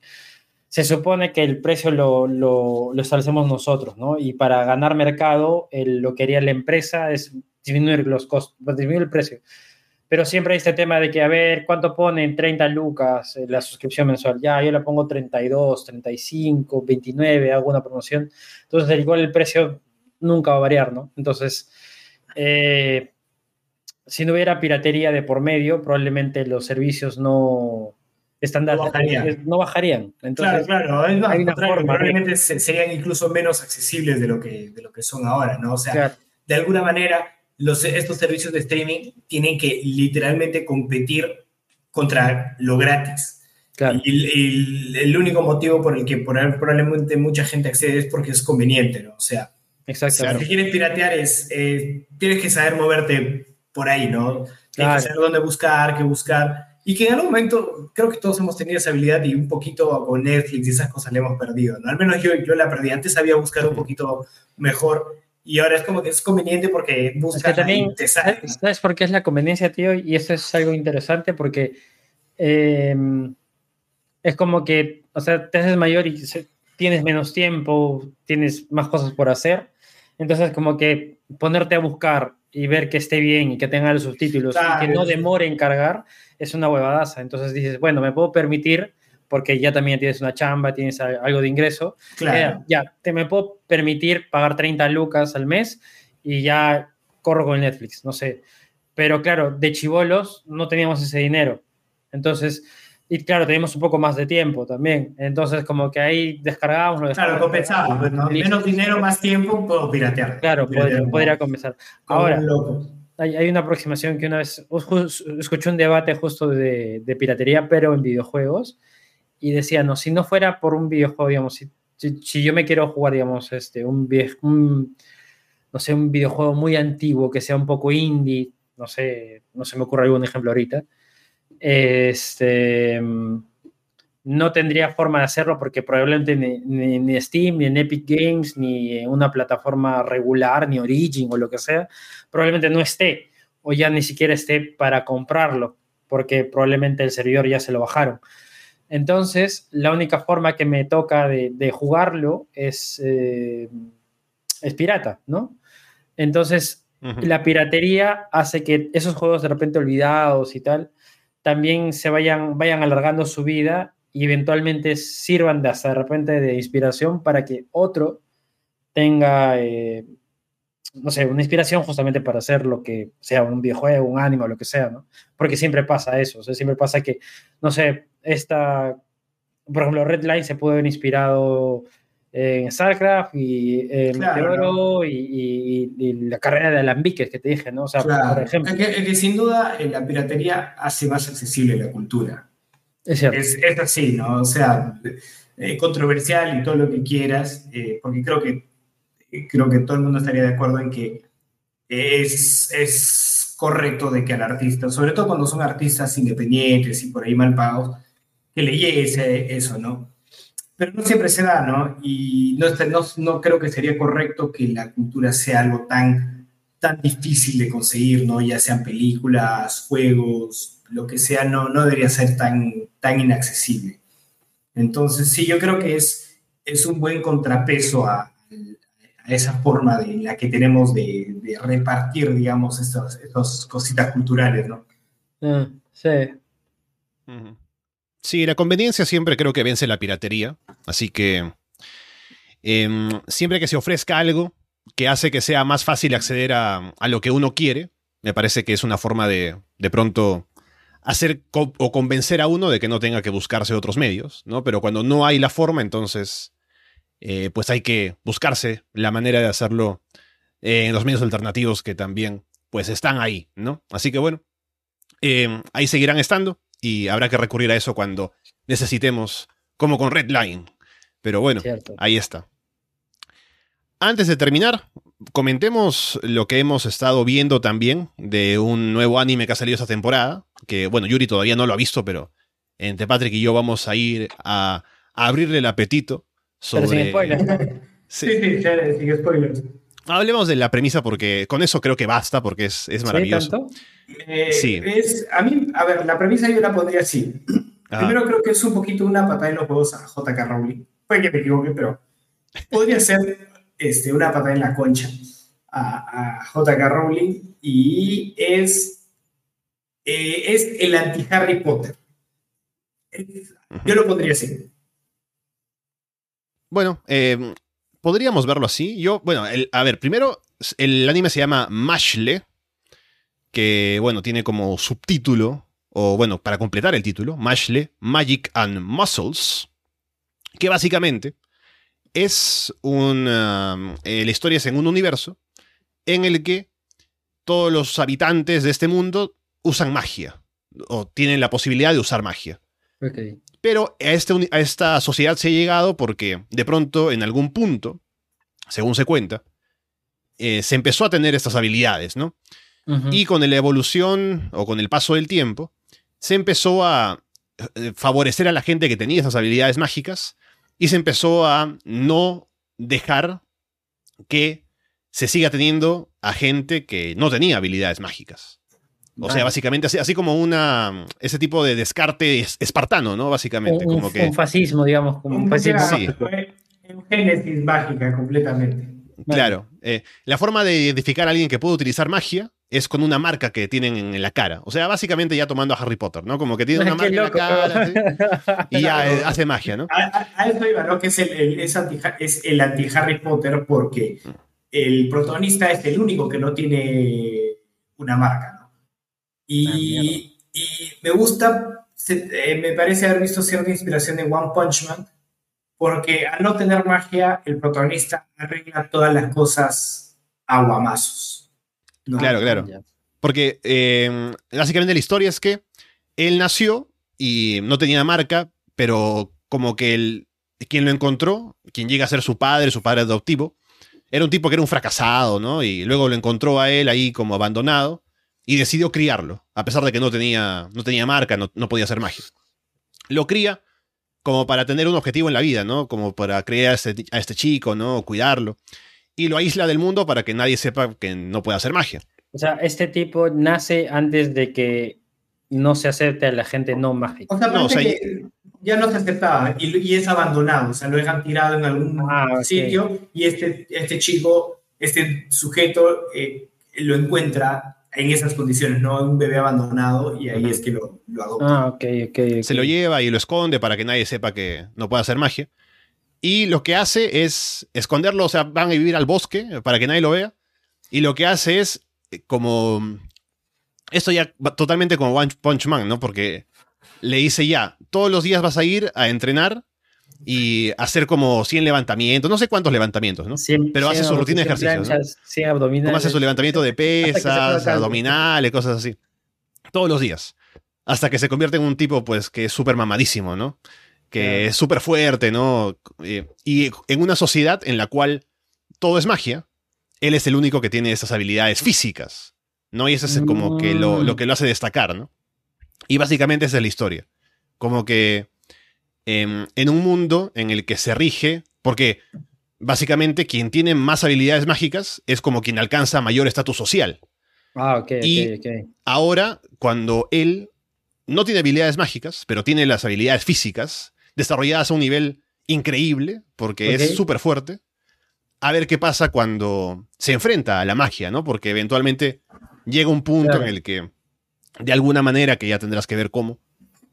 se supone que el precio lo, lo, establecemos nosotros, ¿no? Y para ganar mercado, lo que haría la empresa es disminuir los costos, pues, disminuir el precio. Pero siempre hay este tema de que, a ver, ¿cuánto ponen 30 lucas la suscripción mensual? Ya, yo la pongo 32, 35, 29, hago una promoción. Entonces, igual el precio nunca va a variar, ¿no? Entonces, eh, si no hubiera piratería de por medio, probablemente los servicios no, estándar no bajarían. No bajarían. Entonces, claro, claro. Es hay una forma, probablemente serían incluso menos accesibles de lo que, de lo que son ahora, ¿no? O sea, claro. de alguna manera estos servicios de streaming tienen que literalmente competir contra lo gratis. Y el, único motivo por el que probablemente mucha gente accede es porque es conveniente, ¿no? O sea, si quieres piratear es, eh, tienes que saber moverte por ahí, ¿no? Tienes que saber dónde buscar, qué buscar. Y que en algún momento creo que todos hemos tenido esa habilidad y un poquito con Netflix y esas cosas le hemos perdido, ¿no? Al menos yo, yo la perdí. Antes sabía buscar un poquito mejor y ahora es como que es conveniente porque buscas también, te ¿Sabes por qué es la conveniencia, tío? Y eso es algo interesante porque em, es como que, o sea, te haces mayor y tienes menos tiempo, tienes más cosas por hacer. Entonces, como que ponerte a buscar y ver que esté bien y que tenga los subtítulos y que no demore en cargar es una huevadaza. Entonces dices, bueno, me puedo permitir porque ya también tienes una chamba, tienes algo de ingreso. Claro. Eh, ya, te me puedo permitir pagar 30 lucas al mes y ya corro con Netflix, no sé. Pero claro, de chivolos no teníamos ese dinero. Entonces, y claro, teníamos un poco más de tiempo también. Entonces, como que ahí descargábamos. Lo claro, compensamos. Pues, ¿no? Menos dinero, más tiempo, puedo piratear. Claro, podría, podría, compensar. Ahora, hay, hay, una aproximación que una vez escuché un debate justo de, de, piratería, pero en videojuegos y decía, no, si no fuera por un videojuego, digamos, si, si, yo me quiero jugar, digamos, este, un, un, no sé, un videojuego muy antiguo que sea un poco indie, no sé, no se me ocurre algún ejemplo ahorita, este, no tendría forma de hacerlo porque probablemente ni, ni, Steam, ni en Epic Games, ni en una plataforma regular, ni Origin o lo que sea, probablemente no esté o ya ni siquiera esté para comprarlo porque probablemente el servidor ya se lo bajaron. Entonces, la única forma que me toca de, jugarlo es, eh, es pirata, ¿no? Entonces, la piratería hace que esos juegos de repente olvidados y tal, también se vayan, vayan alargando su vida y eventualmente sirvan de hasta de repente de inspiración para que otro tenga, eh, no sé, una inspiración justamente para hacer lo que sea un videojuego, un anime lo que sea, ¿no? Porque siempre pasa eso, siempre pasa que, no sé, esta, por ejemplo, Redline se puede haber inspirado en StarCraft y en claro, y, y, la carrera de alambiques que te dije, ¿no? O sea, claro. por ejemplo. Es que, es que, sin duda eh, la piratería hace más accesible la cultura. Es cierto. Es, es así, ¿no? O sea, eh, controversial y todo lo que quieras, eh, porque creo que, creo que todo el mundo estaría de acuerdo en que es, es correcto de que al artista, sobre todo cuando son artistas independientes y por ahí mal pagos, que le llegue ese- eso, ¿no? Pero no siempre se da, ¿no? Y no, está- no, no creo que sería correcto que la cultura sea algo tan, tan difícil de conseguir, ¿no? Ya sean películas, juegos, lo que sea, no, no debería ser tan, tan inaccesible. Entonces, sí, yo creo que es, es un buen contrapeso a, a esa forma de la que tenemos de, de repartir, digamos, estas, estas cositas culturales, ¿no? Ah, sí. Ujú. Sí, la conveniencia siempre creo que vence la piratería. Así que em, siempre que se ofrezca algo que hace que sea más fácil acceder a, lo que uno quiere, me parece que es una forma de, de pronto hacer o convencer a uno de que no tenga que buscarse otros medios, ¿no? Pero cuando no hay la forma, entonces eh, pues hay que buscarse la manera de hacerlo eh, en los medios alternativos que también pues están ahí, ¿no? Así que bueno, eh, ahí seguirán estando y habrá que recurrir a eso cuando necesitemos, como con Redline. Pero bueno, Cierto. ahí está. Antes de terminar, comentemos lo que hemos estado viendo también de un nuevo anime que ha salido esta temporada, que bueno, Yuri todavía no lo ha visto, pero entre Patrick y yo vamos a ir a, a abrirle el apetito sobre... Pero sin spoilers. ¿no? Sí. Sí, sí, ya, sin spoilers. Hablemos de la premisa porque con eso creo que basta porque es, es ¿Sí, maravilloso. tanto? Eh, Sí. Es, a mí, a ver, la premisa yo la pondría así. Ajá. Primero creo que es un poquito una patada en los huevos a JK Rowling. Puede que me equivoque, pero podría ser este, una patada en la concha a, a JK Rowling y es, eh, es el anti-Harry Potter. Yo lo pondría así. Bueno, eh, podríamos verlo así. Yo, bueno, el- a ver, primero, el anime se llama Mashle, que, bueno, tiene como subtítulo, o bueno, para completar el título, Mashle, Magic and Muscles, que básicamente es un... um, eh, la historia es en un universo en el que todos los habitantes de este mundo usan magia, o tienen la posibilidad de usar magia. Ok. Pero a, este a esta sociedad se ha llegado porque de pronto, en algún punto, según se cuenta, eh, se empezó a tener estas habilidades, ¿no? Y con la evolución o con el paso del tiempo, se empezó a eh, favorecer a la gente que tenía esas habilidades mágicas y se empezó a no dejar que se siga teniendo a gente que no tenía habilidades mágicas. O sea, Vale. básicamente así, así como una ese tipo de descarte es- espartano, ¿no? Básicamente, un, un- como que un fascismo, digamos, como un, Un, fascismo. sí. un génesis mágica completamente. Claro. eh, la forma de identificar a alguien que puede utilizar magia es con una marca que tienen en la cara. O sea, básicamente ya tomando a Harry Potter, ¿no? Como que tiene una marca en la cara y ya eh, hace magia, ¿no? A, a- a eso iba, ¿no? Que es el, el- es anti, es el anti-Harry Potter porque el protagonista es el único que no tiene una marca, ¿no? Ah, Y, y me gusta, se- eh, me parece haber visto cierta inspiración en One Punch Man, porque al no tener magia, el protagonista arregla todas las cosas a guamazos. ¿no? Claro, claro. Porque eh, básicamente la historia es que él nació y no tenía marca, pero como que el, quien lo encontró, quien llega a ser su padre, su padre adoptivo, era un tipo que era un fracasado, ¿no? Y luego lo encontró a él ahí como abandonado y decidió criarlo, a pesar de que no tenía, no tenía marca, no, no podía hacer magia. Lo cría como para tener un objetivo en la vida, ¿no? Como para criar a este, a este chico, ¿no? Cuidarlo. Y lo aísla del mundo para que nadie sepa que no puede hacer magia. O sea, este tipo nace antes de que no se acepte a la gente no mágica. O sea, No, o parece sea, que ya no se aceptaba y, y es abandonado, o sea, lo dejan tirado en algún Ah, sitio y este, este chico, este sujeto eh, lo encuentra en esas condiciones, ¿no? Un bebé abandonado y ahí es que lo, lo adopta. Ah, se lo lleva y lo esconde para que nadie sepa que no puede hacer magia. Y lo que hace es esconderlo, o sea, van a vivir al bosque para que nadie lo vea. Y lo que hace es eh, como... Esto ya va totalmente como One Punch Man, ¿no? Porque le dice ya, todos los días vas a ir a entrenar y hacer como 100 levantamientos, no sé cuántos levantamientos, ¿no? Cien- Pero hace cien su rutina de ejercicios, ¿no? planchas, cien abdominales. Como hace su levantamiento de pesas, abdominales, cosas así. Todos los días. hasta que se convierte en un tipo, pues, que es súper mamadísimo, ¿no? Que es súper fuerte, ¿no? Eh, y en una sociedad en la cual todo es magia, él es el único que tiene esas habilidades físicas, ¿no? Y eso es como que lo, lo que lo hace destacar, ¿no? Y básicamente esa es la historia. Como que em, en un mundo en el que se rige, porque básicamente quien tiene más habilidades mágicas es como quien alcanza mayor estatus social. Ah, ok, Y- ok, ok. Ahora, cuando él no tiene habilidades mágicas, pero tiene las habilidades físicas desarrolladas a un nivel increíble, porque es súper fuerte, a ver qué pasa cuando se enfrenta a la magia, ¿no? Porque eventualmente llega un punto Claro. en el que, de alguna manera, que ya tendrás que ver cómo,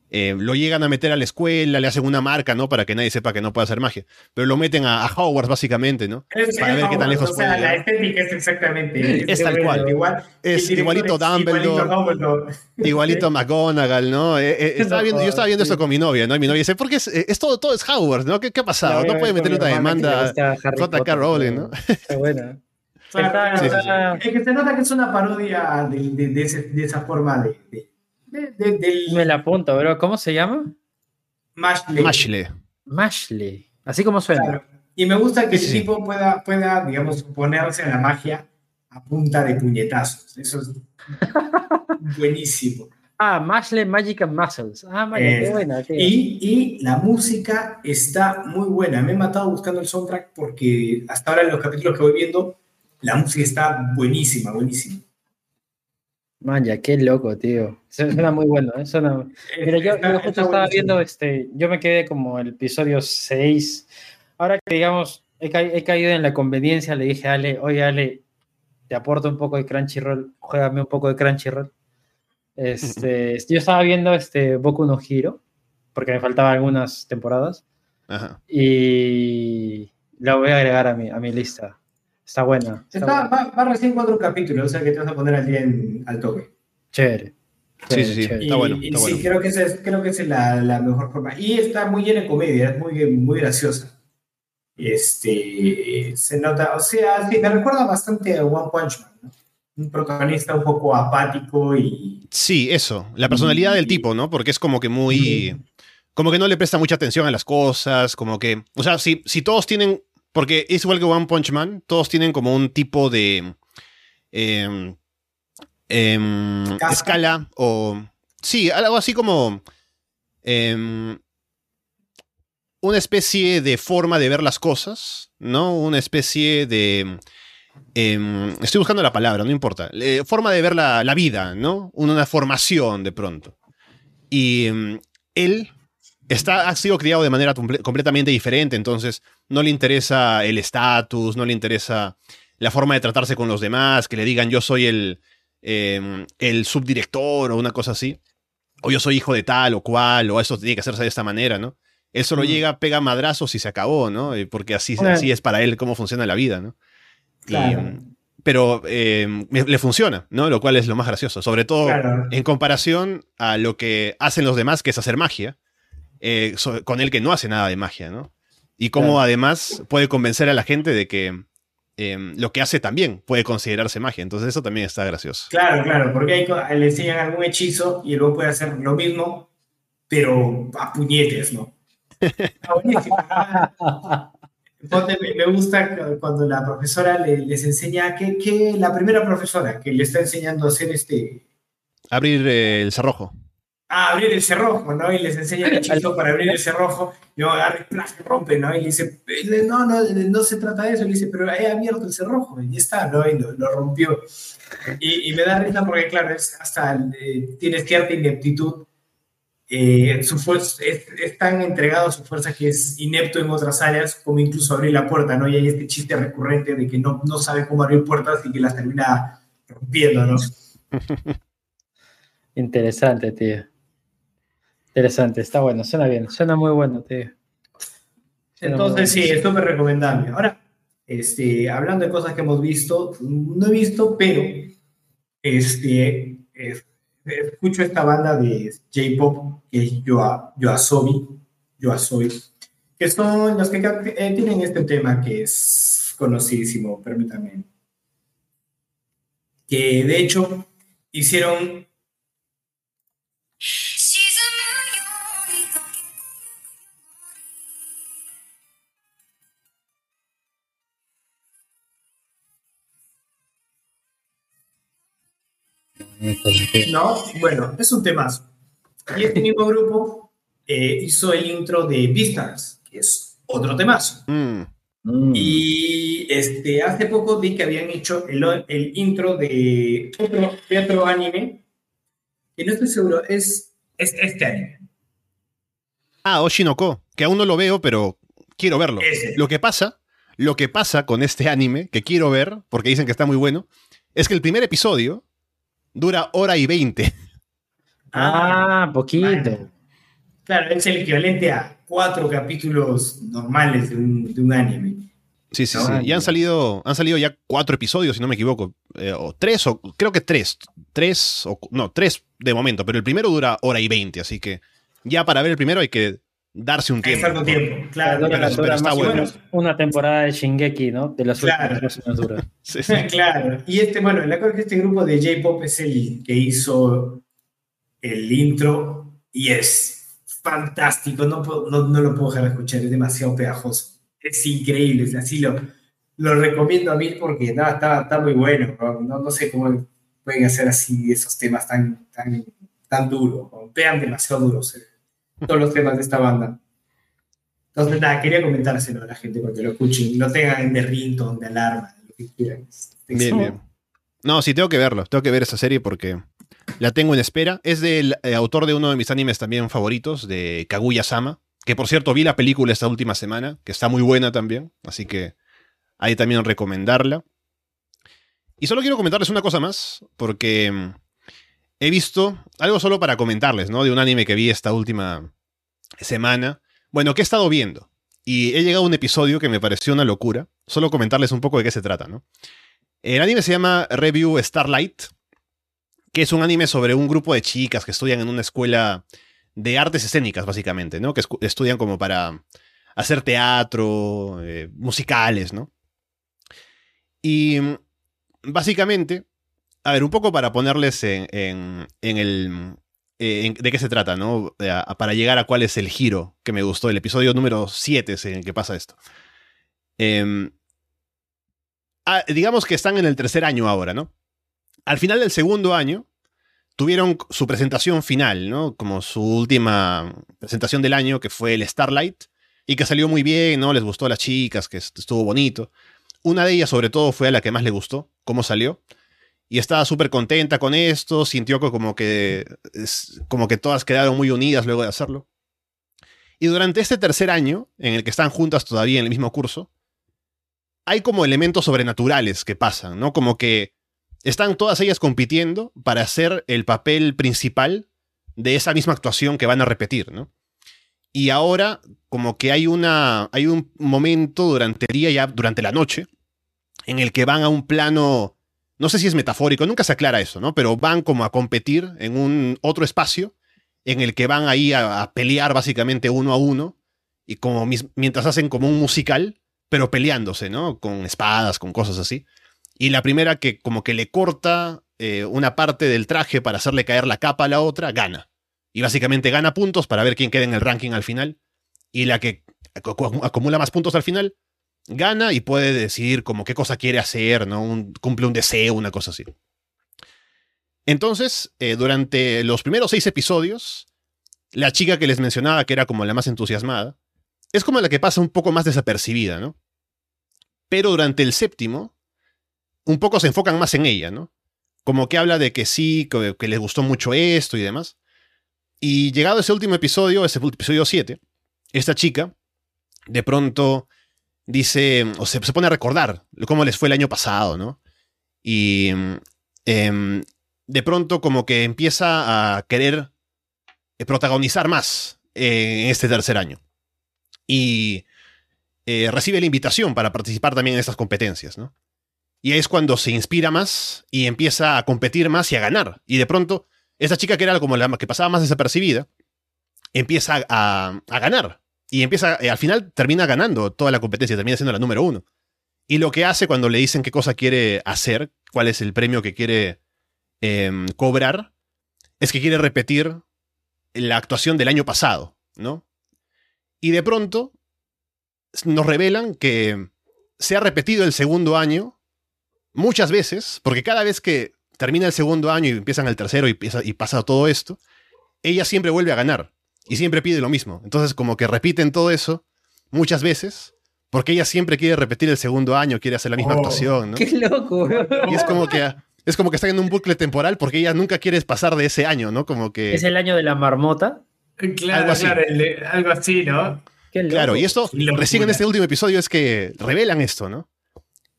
eh, lo llegan a meter a la escuela, le hacen una marca, ¿no? Para que nadie sepa que no puede hacer magia. Pero lo meten a, a Hogwarts, básicamente, ¿no? Es- Para ver qué tan lejos o sea, puede la estética es exactamente. Es tal cual. Igual, Es igualito es Dumbledore. igualito. Igualito McGonagall, ¿no? Eh, eh, estaba viendo, yo estaba viendo sí. esto con mi novia, ¿no? Y mi novia dice, ¿por qué es, eh, es todo, todo es Hogwarts, ¿no? ¿Qué, qué ha pasado? No, puede meterle una demanda a J.K. Rowling, ¿no? Está buena. O sea, Está- Sí, sí, Es que se nota que es una parodia de, de, de, ese- de esa forma de, de, de- del Me la apunto, bro. ¿Cómo se llama? Mashley. Mashley. Mashley. Así como suena. Claro. Y me gusta que Sí, el sí. tipo pueda, pueda, digamos, ponerse a la magia a punta de puñetazos. Eso es buenísimo. Ah, Mashley Magic and Muscles. Ah, vaya, qué Eh, buena, tío. Y, y la música está muy buena. Me he matado buscando el soundtrack porque hasta ahora en los capítulos que voy viendo, la música está buenísima, buenísima. Man, ya, qué loco, tío. Su- Suena muy bueno, ¿eh? Suena... Mira, yo, Está- yo justo estaba viendo, este, yo me quedé como el episodio 6. Ahora que, digamos, he, ca- he caído en la conveniencia, le dije a Ale, oye, Ale, te aporto un poco de Crunchyroll, juégame un poco de Crunchyroll. Este, yo estaba viendo este Boku no Hero, porque me faltaban algunas temporadas, Ajá. y la voy a agregar a mi, a mi lista. Está buena. Está Está- buena. va, va recién cuatro capítulos, o sea que te vas a poner al día en- al toque. Chévere. Sí, sí, sí. chévere. Está y, bueno, y está sí, bueno. creo que esa es, creo que esa es la, la mejor forma. Y está muy llena de comedia, es muy, muy graciosa. Este, se nota, o sea, sí, me recuerda bastante a One Punch Man, ¿no? Un protagonista un poco apático y... Sí, eso. La personalidad del tipo, ¿no? Porque es como que muy. Como que no le presta mucha atención a las cosas, como que. O sea, si, si todos tienen. Porque es igual que One Punch Man, todos tienen como un tipo de. Casta. escala o. Sí, algo así como. em, una especie de forma de ver las cosas, ¿no? Una especie de. estoy buscando la palabra, no importa. Eh, forma de ver la, la vida, ¿no? Una, formación de pronto. Y él está, ha sido criado de manera comple- completamente diferente, entonces no le interesa el estatus, no le interesa la forma de tratarse con los demás, que le digan yo soy el, em, el subdirector o una cosa así, o yo soy hijo de tal o cual, o eso tiene que hacerse de esta manera, ¿no? Él solo Mm. llega, pega madrazos y se acabó, ¿no? Eh, Porque así, Bueno. así es para él cómo funciona la vida, ¿no? Claro. em, pero em, le funciona, ¿no? Lo cual es lo más gracioso, sobre todo Claro. en comparación a lo que hacen los demás, que es hacer magia, eh, so- con él que no hace nada de magia, ¿no? Y cómo Claro. además puede convencer a la gente de que em, lo que hace también puede considerarse magia. Entonces eso también está gracioso. Claro, claro, porque ahí le enseñan algún hechizo y luego puede hacer lo mismo, pero a puñetes, ¿no? Ponte, me- gusta cuando la profesora le- les enseña que, que la primera profesora que le está enseñando a hacer este Abrir eh, el cerrojo. A abrir el cerrojo, ¿no? Y les enseña el hechizo para abrir el cerrojo, y luego agarra y ¡plas! rompe, ¿no? Y le dice, no, no, no se trata de eso, le dice, pero he abierto el cerrojo, y ya está, ¿no? Y lo, rompió. Y, y me da risa porque, claro, hasta eh, tiene cierta ineptitud. eh, su es, es tan entregado a su fuerza que es inepto en otras áreas, como incluso abrir la puerta, ¿no? Y hay este chiste recurrente de que no, no sabe cómo abrir puertas y que las termina rompiendo, ¿no? Interesante, tío. Interesante, está bueno, suena bien, suena muy bueno, tío. Suena Entonces, sí, bueno. es súper recomendable. Ahora, este, hablando de cosas que hemos visto, no he visto, pero este, escucho esta banda de J-pop que es Yoa, Yoasobi, Yoasobi, que son los que eh, tienen este tema que es conocidísimo, permítanme. Que de hecho hicieron. Shh. No, bueno, es un temazo. Y este mismo grupo eh, hizo el intro de Beastars, que es otro temazo. Mm. Mm. Y este, hace poco vi que habían hecho el, el intro de otro, de otro anime, que no estoy seguro, es, es este anime. Ah, Oshinoko, que aún no lo veo, pero quiero verlo. Ese. Lo que pasa, lo que pasa con este anime, que quiero ver, porque dicen que está muy bueno, es que el primer episodio dura hora y veinte. Ah, poquito. Vale. Claro, es el equivalente a cuatro capítulos normales de un, de un anime. Sí, sí, No, sí. Y han ya. salido, han salido ya cuatro episodios, si no me equivoco. Eh, o tres, o creo que tres. Tres, o no, tres de momento, pero el primero dura hora y veinte, así que ya para ver el primero hay que darse un tiempo. con tiempo, claro. Dura- pero- dura pero está bueno. una temporada de Shingeki, ¿no? De las Claro. últimas más o menos dura. Sí, sí. Claro, y este, bueno, la cosa es que este grupo de J-Pop es el que hizo el intro y es fantástico, no, puedo- no, no lo puedo dejar de escuchar, es demasiado pegajoso, es increíble, es así lo, lo recomiendo a mí porque no, está, está muy bueno, ¿no? No, sé cómo pueden hacer así esos temas tan, tan, tan duros, pegan demasiado duros eh, todos los temas de esta banda. Entonces, nada, quería comentárselo a la gente para que lo escuchen, lo tengan de ringtone, de alarma, lo que quieran. Bien, bien. No, sí, tengo que verlo. Tengo que ver esa serie porque la tengo en espera. Es del eh, autor de uno de mis animes también favoritos, de Kaguya-sama. Que por cierto, vi la película esta última semana, que está muy buena también. Así que ahí también recomendarla. Y solo quiero comentarles una cosa más, porque mm, he visto algo solo para comentarles, ¿no? De un anime que vi esta última semana. Bueno, que he estado viendo. Y he llegado a un episodio que me pareció una locura. Solo comentarles un poco de qué se trata, ¿no? El anime se llama Review Starlight, que es un anime sobre un grupo de chicas que estudian en una escuela de artes escénicas, básicamente, ¿no? Que estudian como para hacer teatro, eh, musicales, ¿no? Y mm, básicamente, a ver, un poco para ponerles en, el... de qué se trata, ¿no? Eh, para llegar a cuál es el giro que me gustó. El episodio número 7 es en el que pasa esto. Em, digamos que están en el tercer año ahora, ¿no? Al final del segundo año, tuvieron su presentación final, ¿no? Como su última presentación del año, que fue el Starlight, y que salió muy bien, ¿no? Les gustó a las chicas, que est- estuvo bonito. Una de ellas, sobre todo, fue a la que más le gustó, cómo salió. Y estaba súper contenta con esto, sintió que como que, como que todas quedaron muy unidas luego de hacerlo. Y durante este tercer año, en el que están juntas todavía en el mismo curso, hay como elementos sobrenaturales que pasan, ¿no? Como que están todas ellas compitiendo para hacer el papel principal de esa misma actuación que van a repetir, ¿no? Y ahora, como que hay una. hay un momento durante el día, ya durante la noche, en el que van a un plano. No sé si es metafórico, nunca se aclara eso, ¿no? Pero van como a competir en un otro espacio en el que van ahí a, pelear básicamente uno a uno y como mientras hacen como un musical, pero peleándose, ¿no? Con espadas, con cosas así. Y la primera que como que le corta eh, una parte del traje para hacerle caer la capa a la otra, gana. Y básicamente gana puntos para ver quién queda en el ranking al final. Y la que acu- acu- acumula más puntos al final, gana y puede decidir como qué cosa quiere hacer, ¿no? Un- cumple un deseo, una cosa así. Entonces, eh, durante los primeros seis episodios, la chica que les mencionaba, que era como la más entusiasmada, es como la que pasa un poco más desapercibida, ¿no? Pero durante el séptimo, un poco se enfocan más en ella, ¿no? Como que habla de que sí, que, que le gustó mucho esto y demás. Y llegado ese último episodio, ese episodio 7, esta chica de pronto dice, o se, se pone a recordar cómo les fue el año pasado, ¿no? Y em, de pronto como que empieza a querer eh, protagonizar más eh, en este tercer año. Y eh, recibe la invitación para participar también en estas competencias, ¿no? Y es cuando se inspira más y empieza a competir más y a ganar. Y de pronto, esa chica que era como la que pasaba más desapercibida, empieza a, a ganar. Y empieza, eh, al final termina ganando toda la competencia, termina siendo la número uno. Y lo que hace cuando le dicen qué cosa quiere hacer, cuál es el premio que quiere em, cobrar, es que quiere repetir la actuación del año pasado, ¿no? Y de pronto nos revelan que se ha repetido el segundo año muchas veces, porque cada vez que termina el segundo año y empiezan el tercero y, y pasa todo esto, ella siempre vuelve a ganar y siempre pide lo mismo. Entonces como que repiten todo eso muchas veces porque ella siempre quiere repetir el segundo año, quiere hacer la misma Oh, actuación, ¿no? Qué loco. Y es como que es como que está en un bucle temporal porque ella nunca quiere pasar de ese año, ¿no? Como que Es el año de la marmota. Claro, Algo así. claro, el algo así, ¿no? Qué loco. Claro, y esto recién en este último episodio es que revelan esto, ¿no?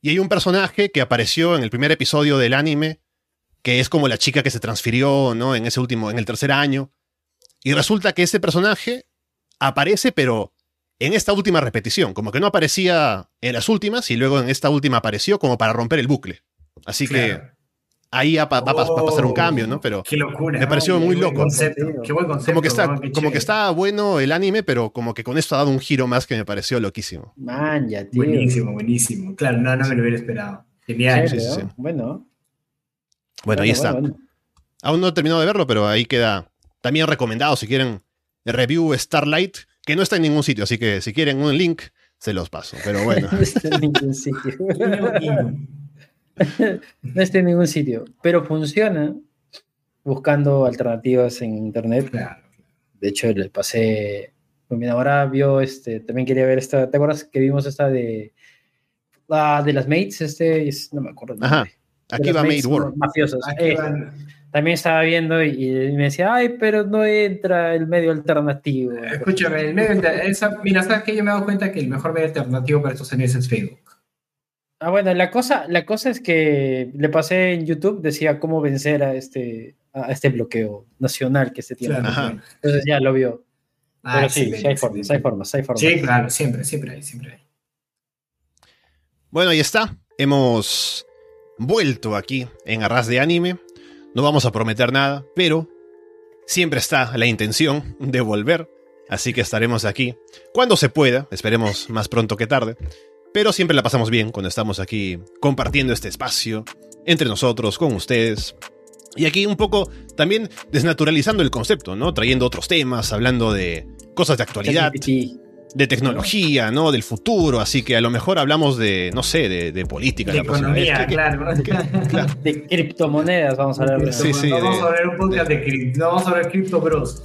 Y hay un personaje que apareció en el primer episodio del anime, que es como la chica que se transfirió, ¿no? En ese último, en el tercer año. Y resulta que ese personaje aparece, pero en esta última repetición, como que no aparecía en las últimas y luego en esta última apareció como para romper el bucle. Así que ahí va, va- va- va a pasar un Oh, cambio, ¿no? Pero Qué locura. Me pareció ¿no? muy Qué buen loco. Concepto, qué buen concepto. como que está, como que está bueno el anime, pero como que con esto ha dado un giro más que me pareció loquísimo. Man, ya, tío. Buenísimo, buenísimo. Claro, no, no me lo hubiera esperado. Genial. Bueno. Bueno, ahí está. bueno. Aún no he terminado de verlo, pero ahí queda también recomendado si quieren review Starlight, que no está en ningún sitio, así que si quieren un link, se los paso. Pero bueno, No está en ningún sitio. No está en ningún sitio. Pero funciona buscando alternativas en internet. Claro. De hecho, le pasé. Mi enamorada vio este. También quería ver esta. ¿Te acuerdas que vimos esta de. Ah, de las mates? Este. es- no me acuerdo. Ajá. aquí va mates Made War. Mafiosos. Aquí Eh, van- también estaba viendo y, y me decía, ay, pero no entra el medio alternativo. Escúchame, el medio esa- mira, ¿sabes qué? Yo me he dado cuenta que el mejor medio alternativo para estos años es Facebook. Ah, bueno, la cosa, la cosa es que le pasé en YouTube, decía cómo vencer a este, a este bloqueo nacional que se tiene. Claro. Entonces ya lo vio. Ah, Pero sí, sí hay formas, excelente. hay formas, hay formas. Sí, claro, siempre, siempre hay, siempre hay. Bueno, ahí está. Hemos vuelto aquí en Arras de Anime. No vamos a prometer nada, pero siempre está la intención de volver. Así que estaremos aquí cuando se pueda. Esperemos más pronto que tarde. Pero siempre la pasamos bien cuando estamos aquí compartiendo este espacio entre nosotros, con ustedes. Y aquí un poco también desnaturalizando el concepto, ¿no? Trayendo otros temas, hablando de cosas de actualidad. De tecnología, ¿no? Del futuro, así que a lo mejor hablamos de, no sé, de, de política De la economía, ¿Qué- claro. claro. De criptomonedas, vamos a hablar de Sí, sí, vamos de- a hablar un podcast de cripto, vamos a hablar Crypto Bros.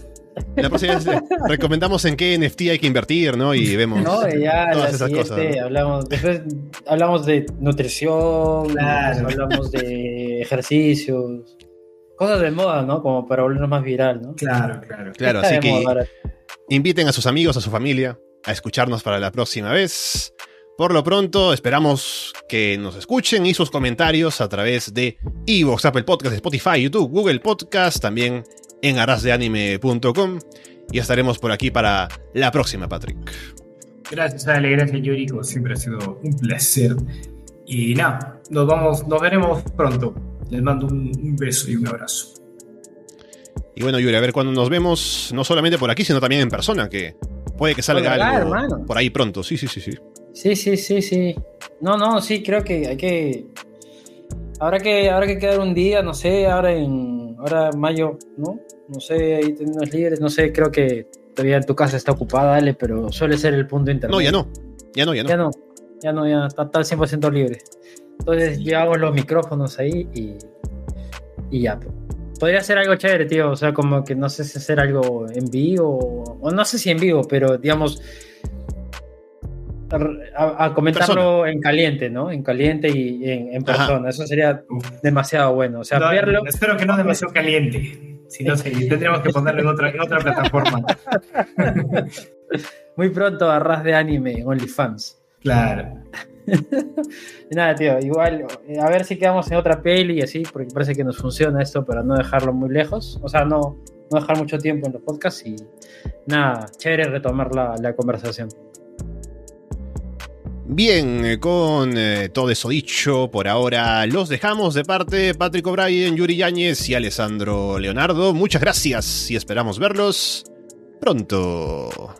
La próxima vez eh, recomendamos en qué NFT hay que invertir, ¿no? Y vemos No, ya todas la esas cosas. ¿no? hablamos, después hablamos de nutrición, Claro. hablamos de ejercicios, cosas de moda, ¿no? Como para volvernos más viral, ¿no? Claro, claro. Claro, así que moda inviten a sus amigos, a su familia, a escucharnos para la próxima vez. Por lo pronto, esperamos que nos escuchen y sus comentarios a través de Evox, Apple Podcast, Spotify, YouTube, Google Podcast, también en arasdeanime.com. Y estaremos por aquí para la próxima, Patrick. Gracias, Ale, gracias, Yuri. Como siempre ha sido un placer. Y nada, nos vamos, nos veremos pronto. Les mando un, un beso y un abrazo. Y bueno, Yuri, a ver cuándo nos vemos, no solamente por aquí, sino también en persona, que puede que salga algo hermano. por ahí pronto. Sí, sí, sí, sí. Sí, sí, sí, sí. No, no, sí, creo que hay que. Habrá que, habrá que quedar un día, no sé, ahora en. Ahora mayo, ¿no? No sé, ahí tenemos libres, no sé, creo que todavía tu casa está ocupada, dale, pero suele ser el punto intermedio. No, ya no. Ya no, ya no. Ya no, ya no, ya está, está al 100% libre. Entonces llevamos los micrófonos ahí y, y ya. Podría ser algo chévere, tío. O sea, como que no sé si hacer algo en vivo, o no sé si en vivo, pero digamos, a, a comentarlo en caliente, ¿no? En caliente y en, en Ajá. persona. Eso sería demasiado bueno. O sea, No, verlo. Espero que no demasiado caliente. Si no, sí, tendríamos que ponerlo en otra, en otra plataforma. Muy pronto a ras de anime OnlyFans. Claro. Nada, tío, igual, eh, a ver si quedamos en otra peli y así, porque parece que nos funciona esto para no dejarlo muy lejos. O sea, no, no dejar mucho tiempo en los podcasts y nada, chévere retomar la, la conversación. Bien, eh, con eh, todo eso dicho, por ahora los dejamos de parte Patrick O'Brien, Yuri Yáñez y Alessandro Leonardo. Muchas gracias y esperamos verlos pronto.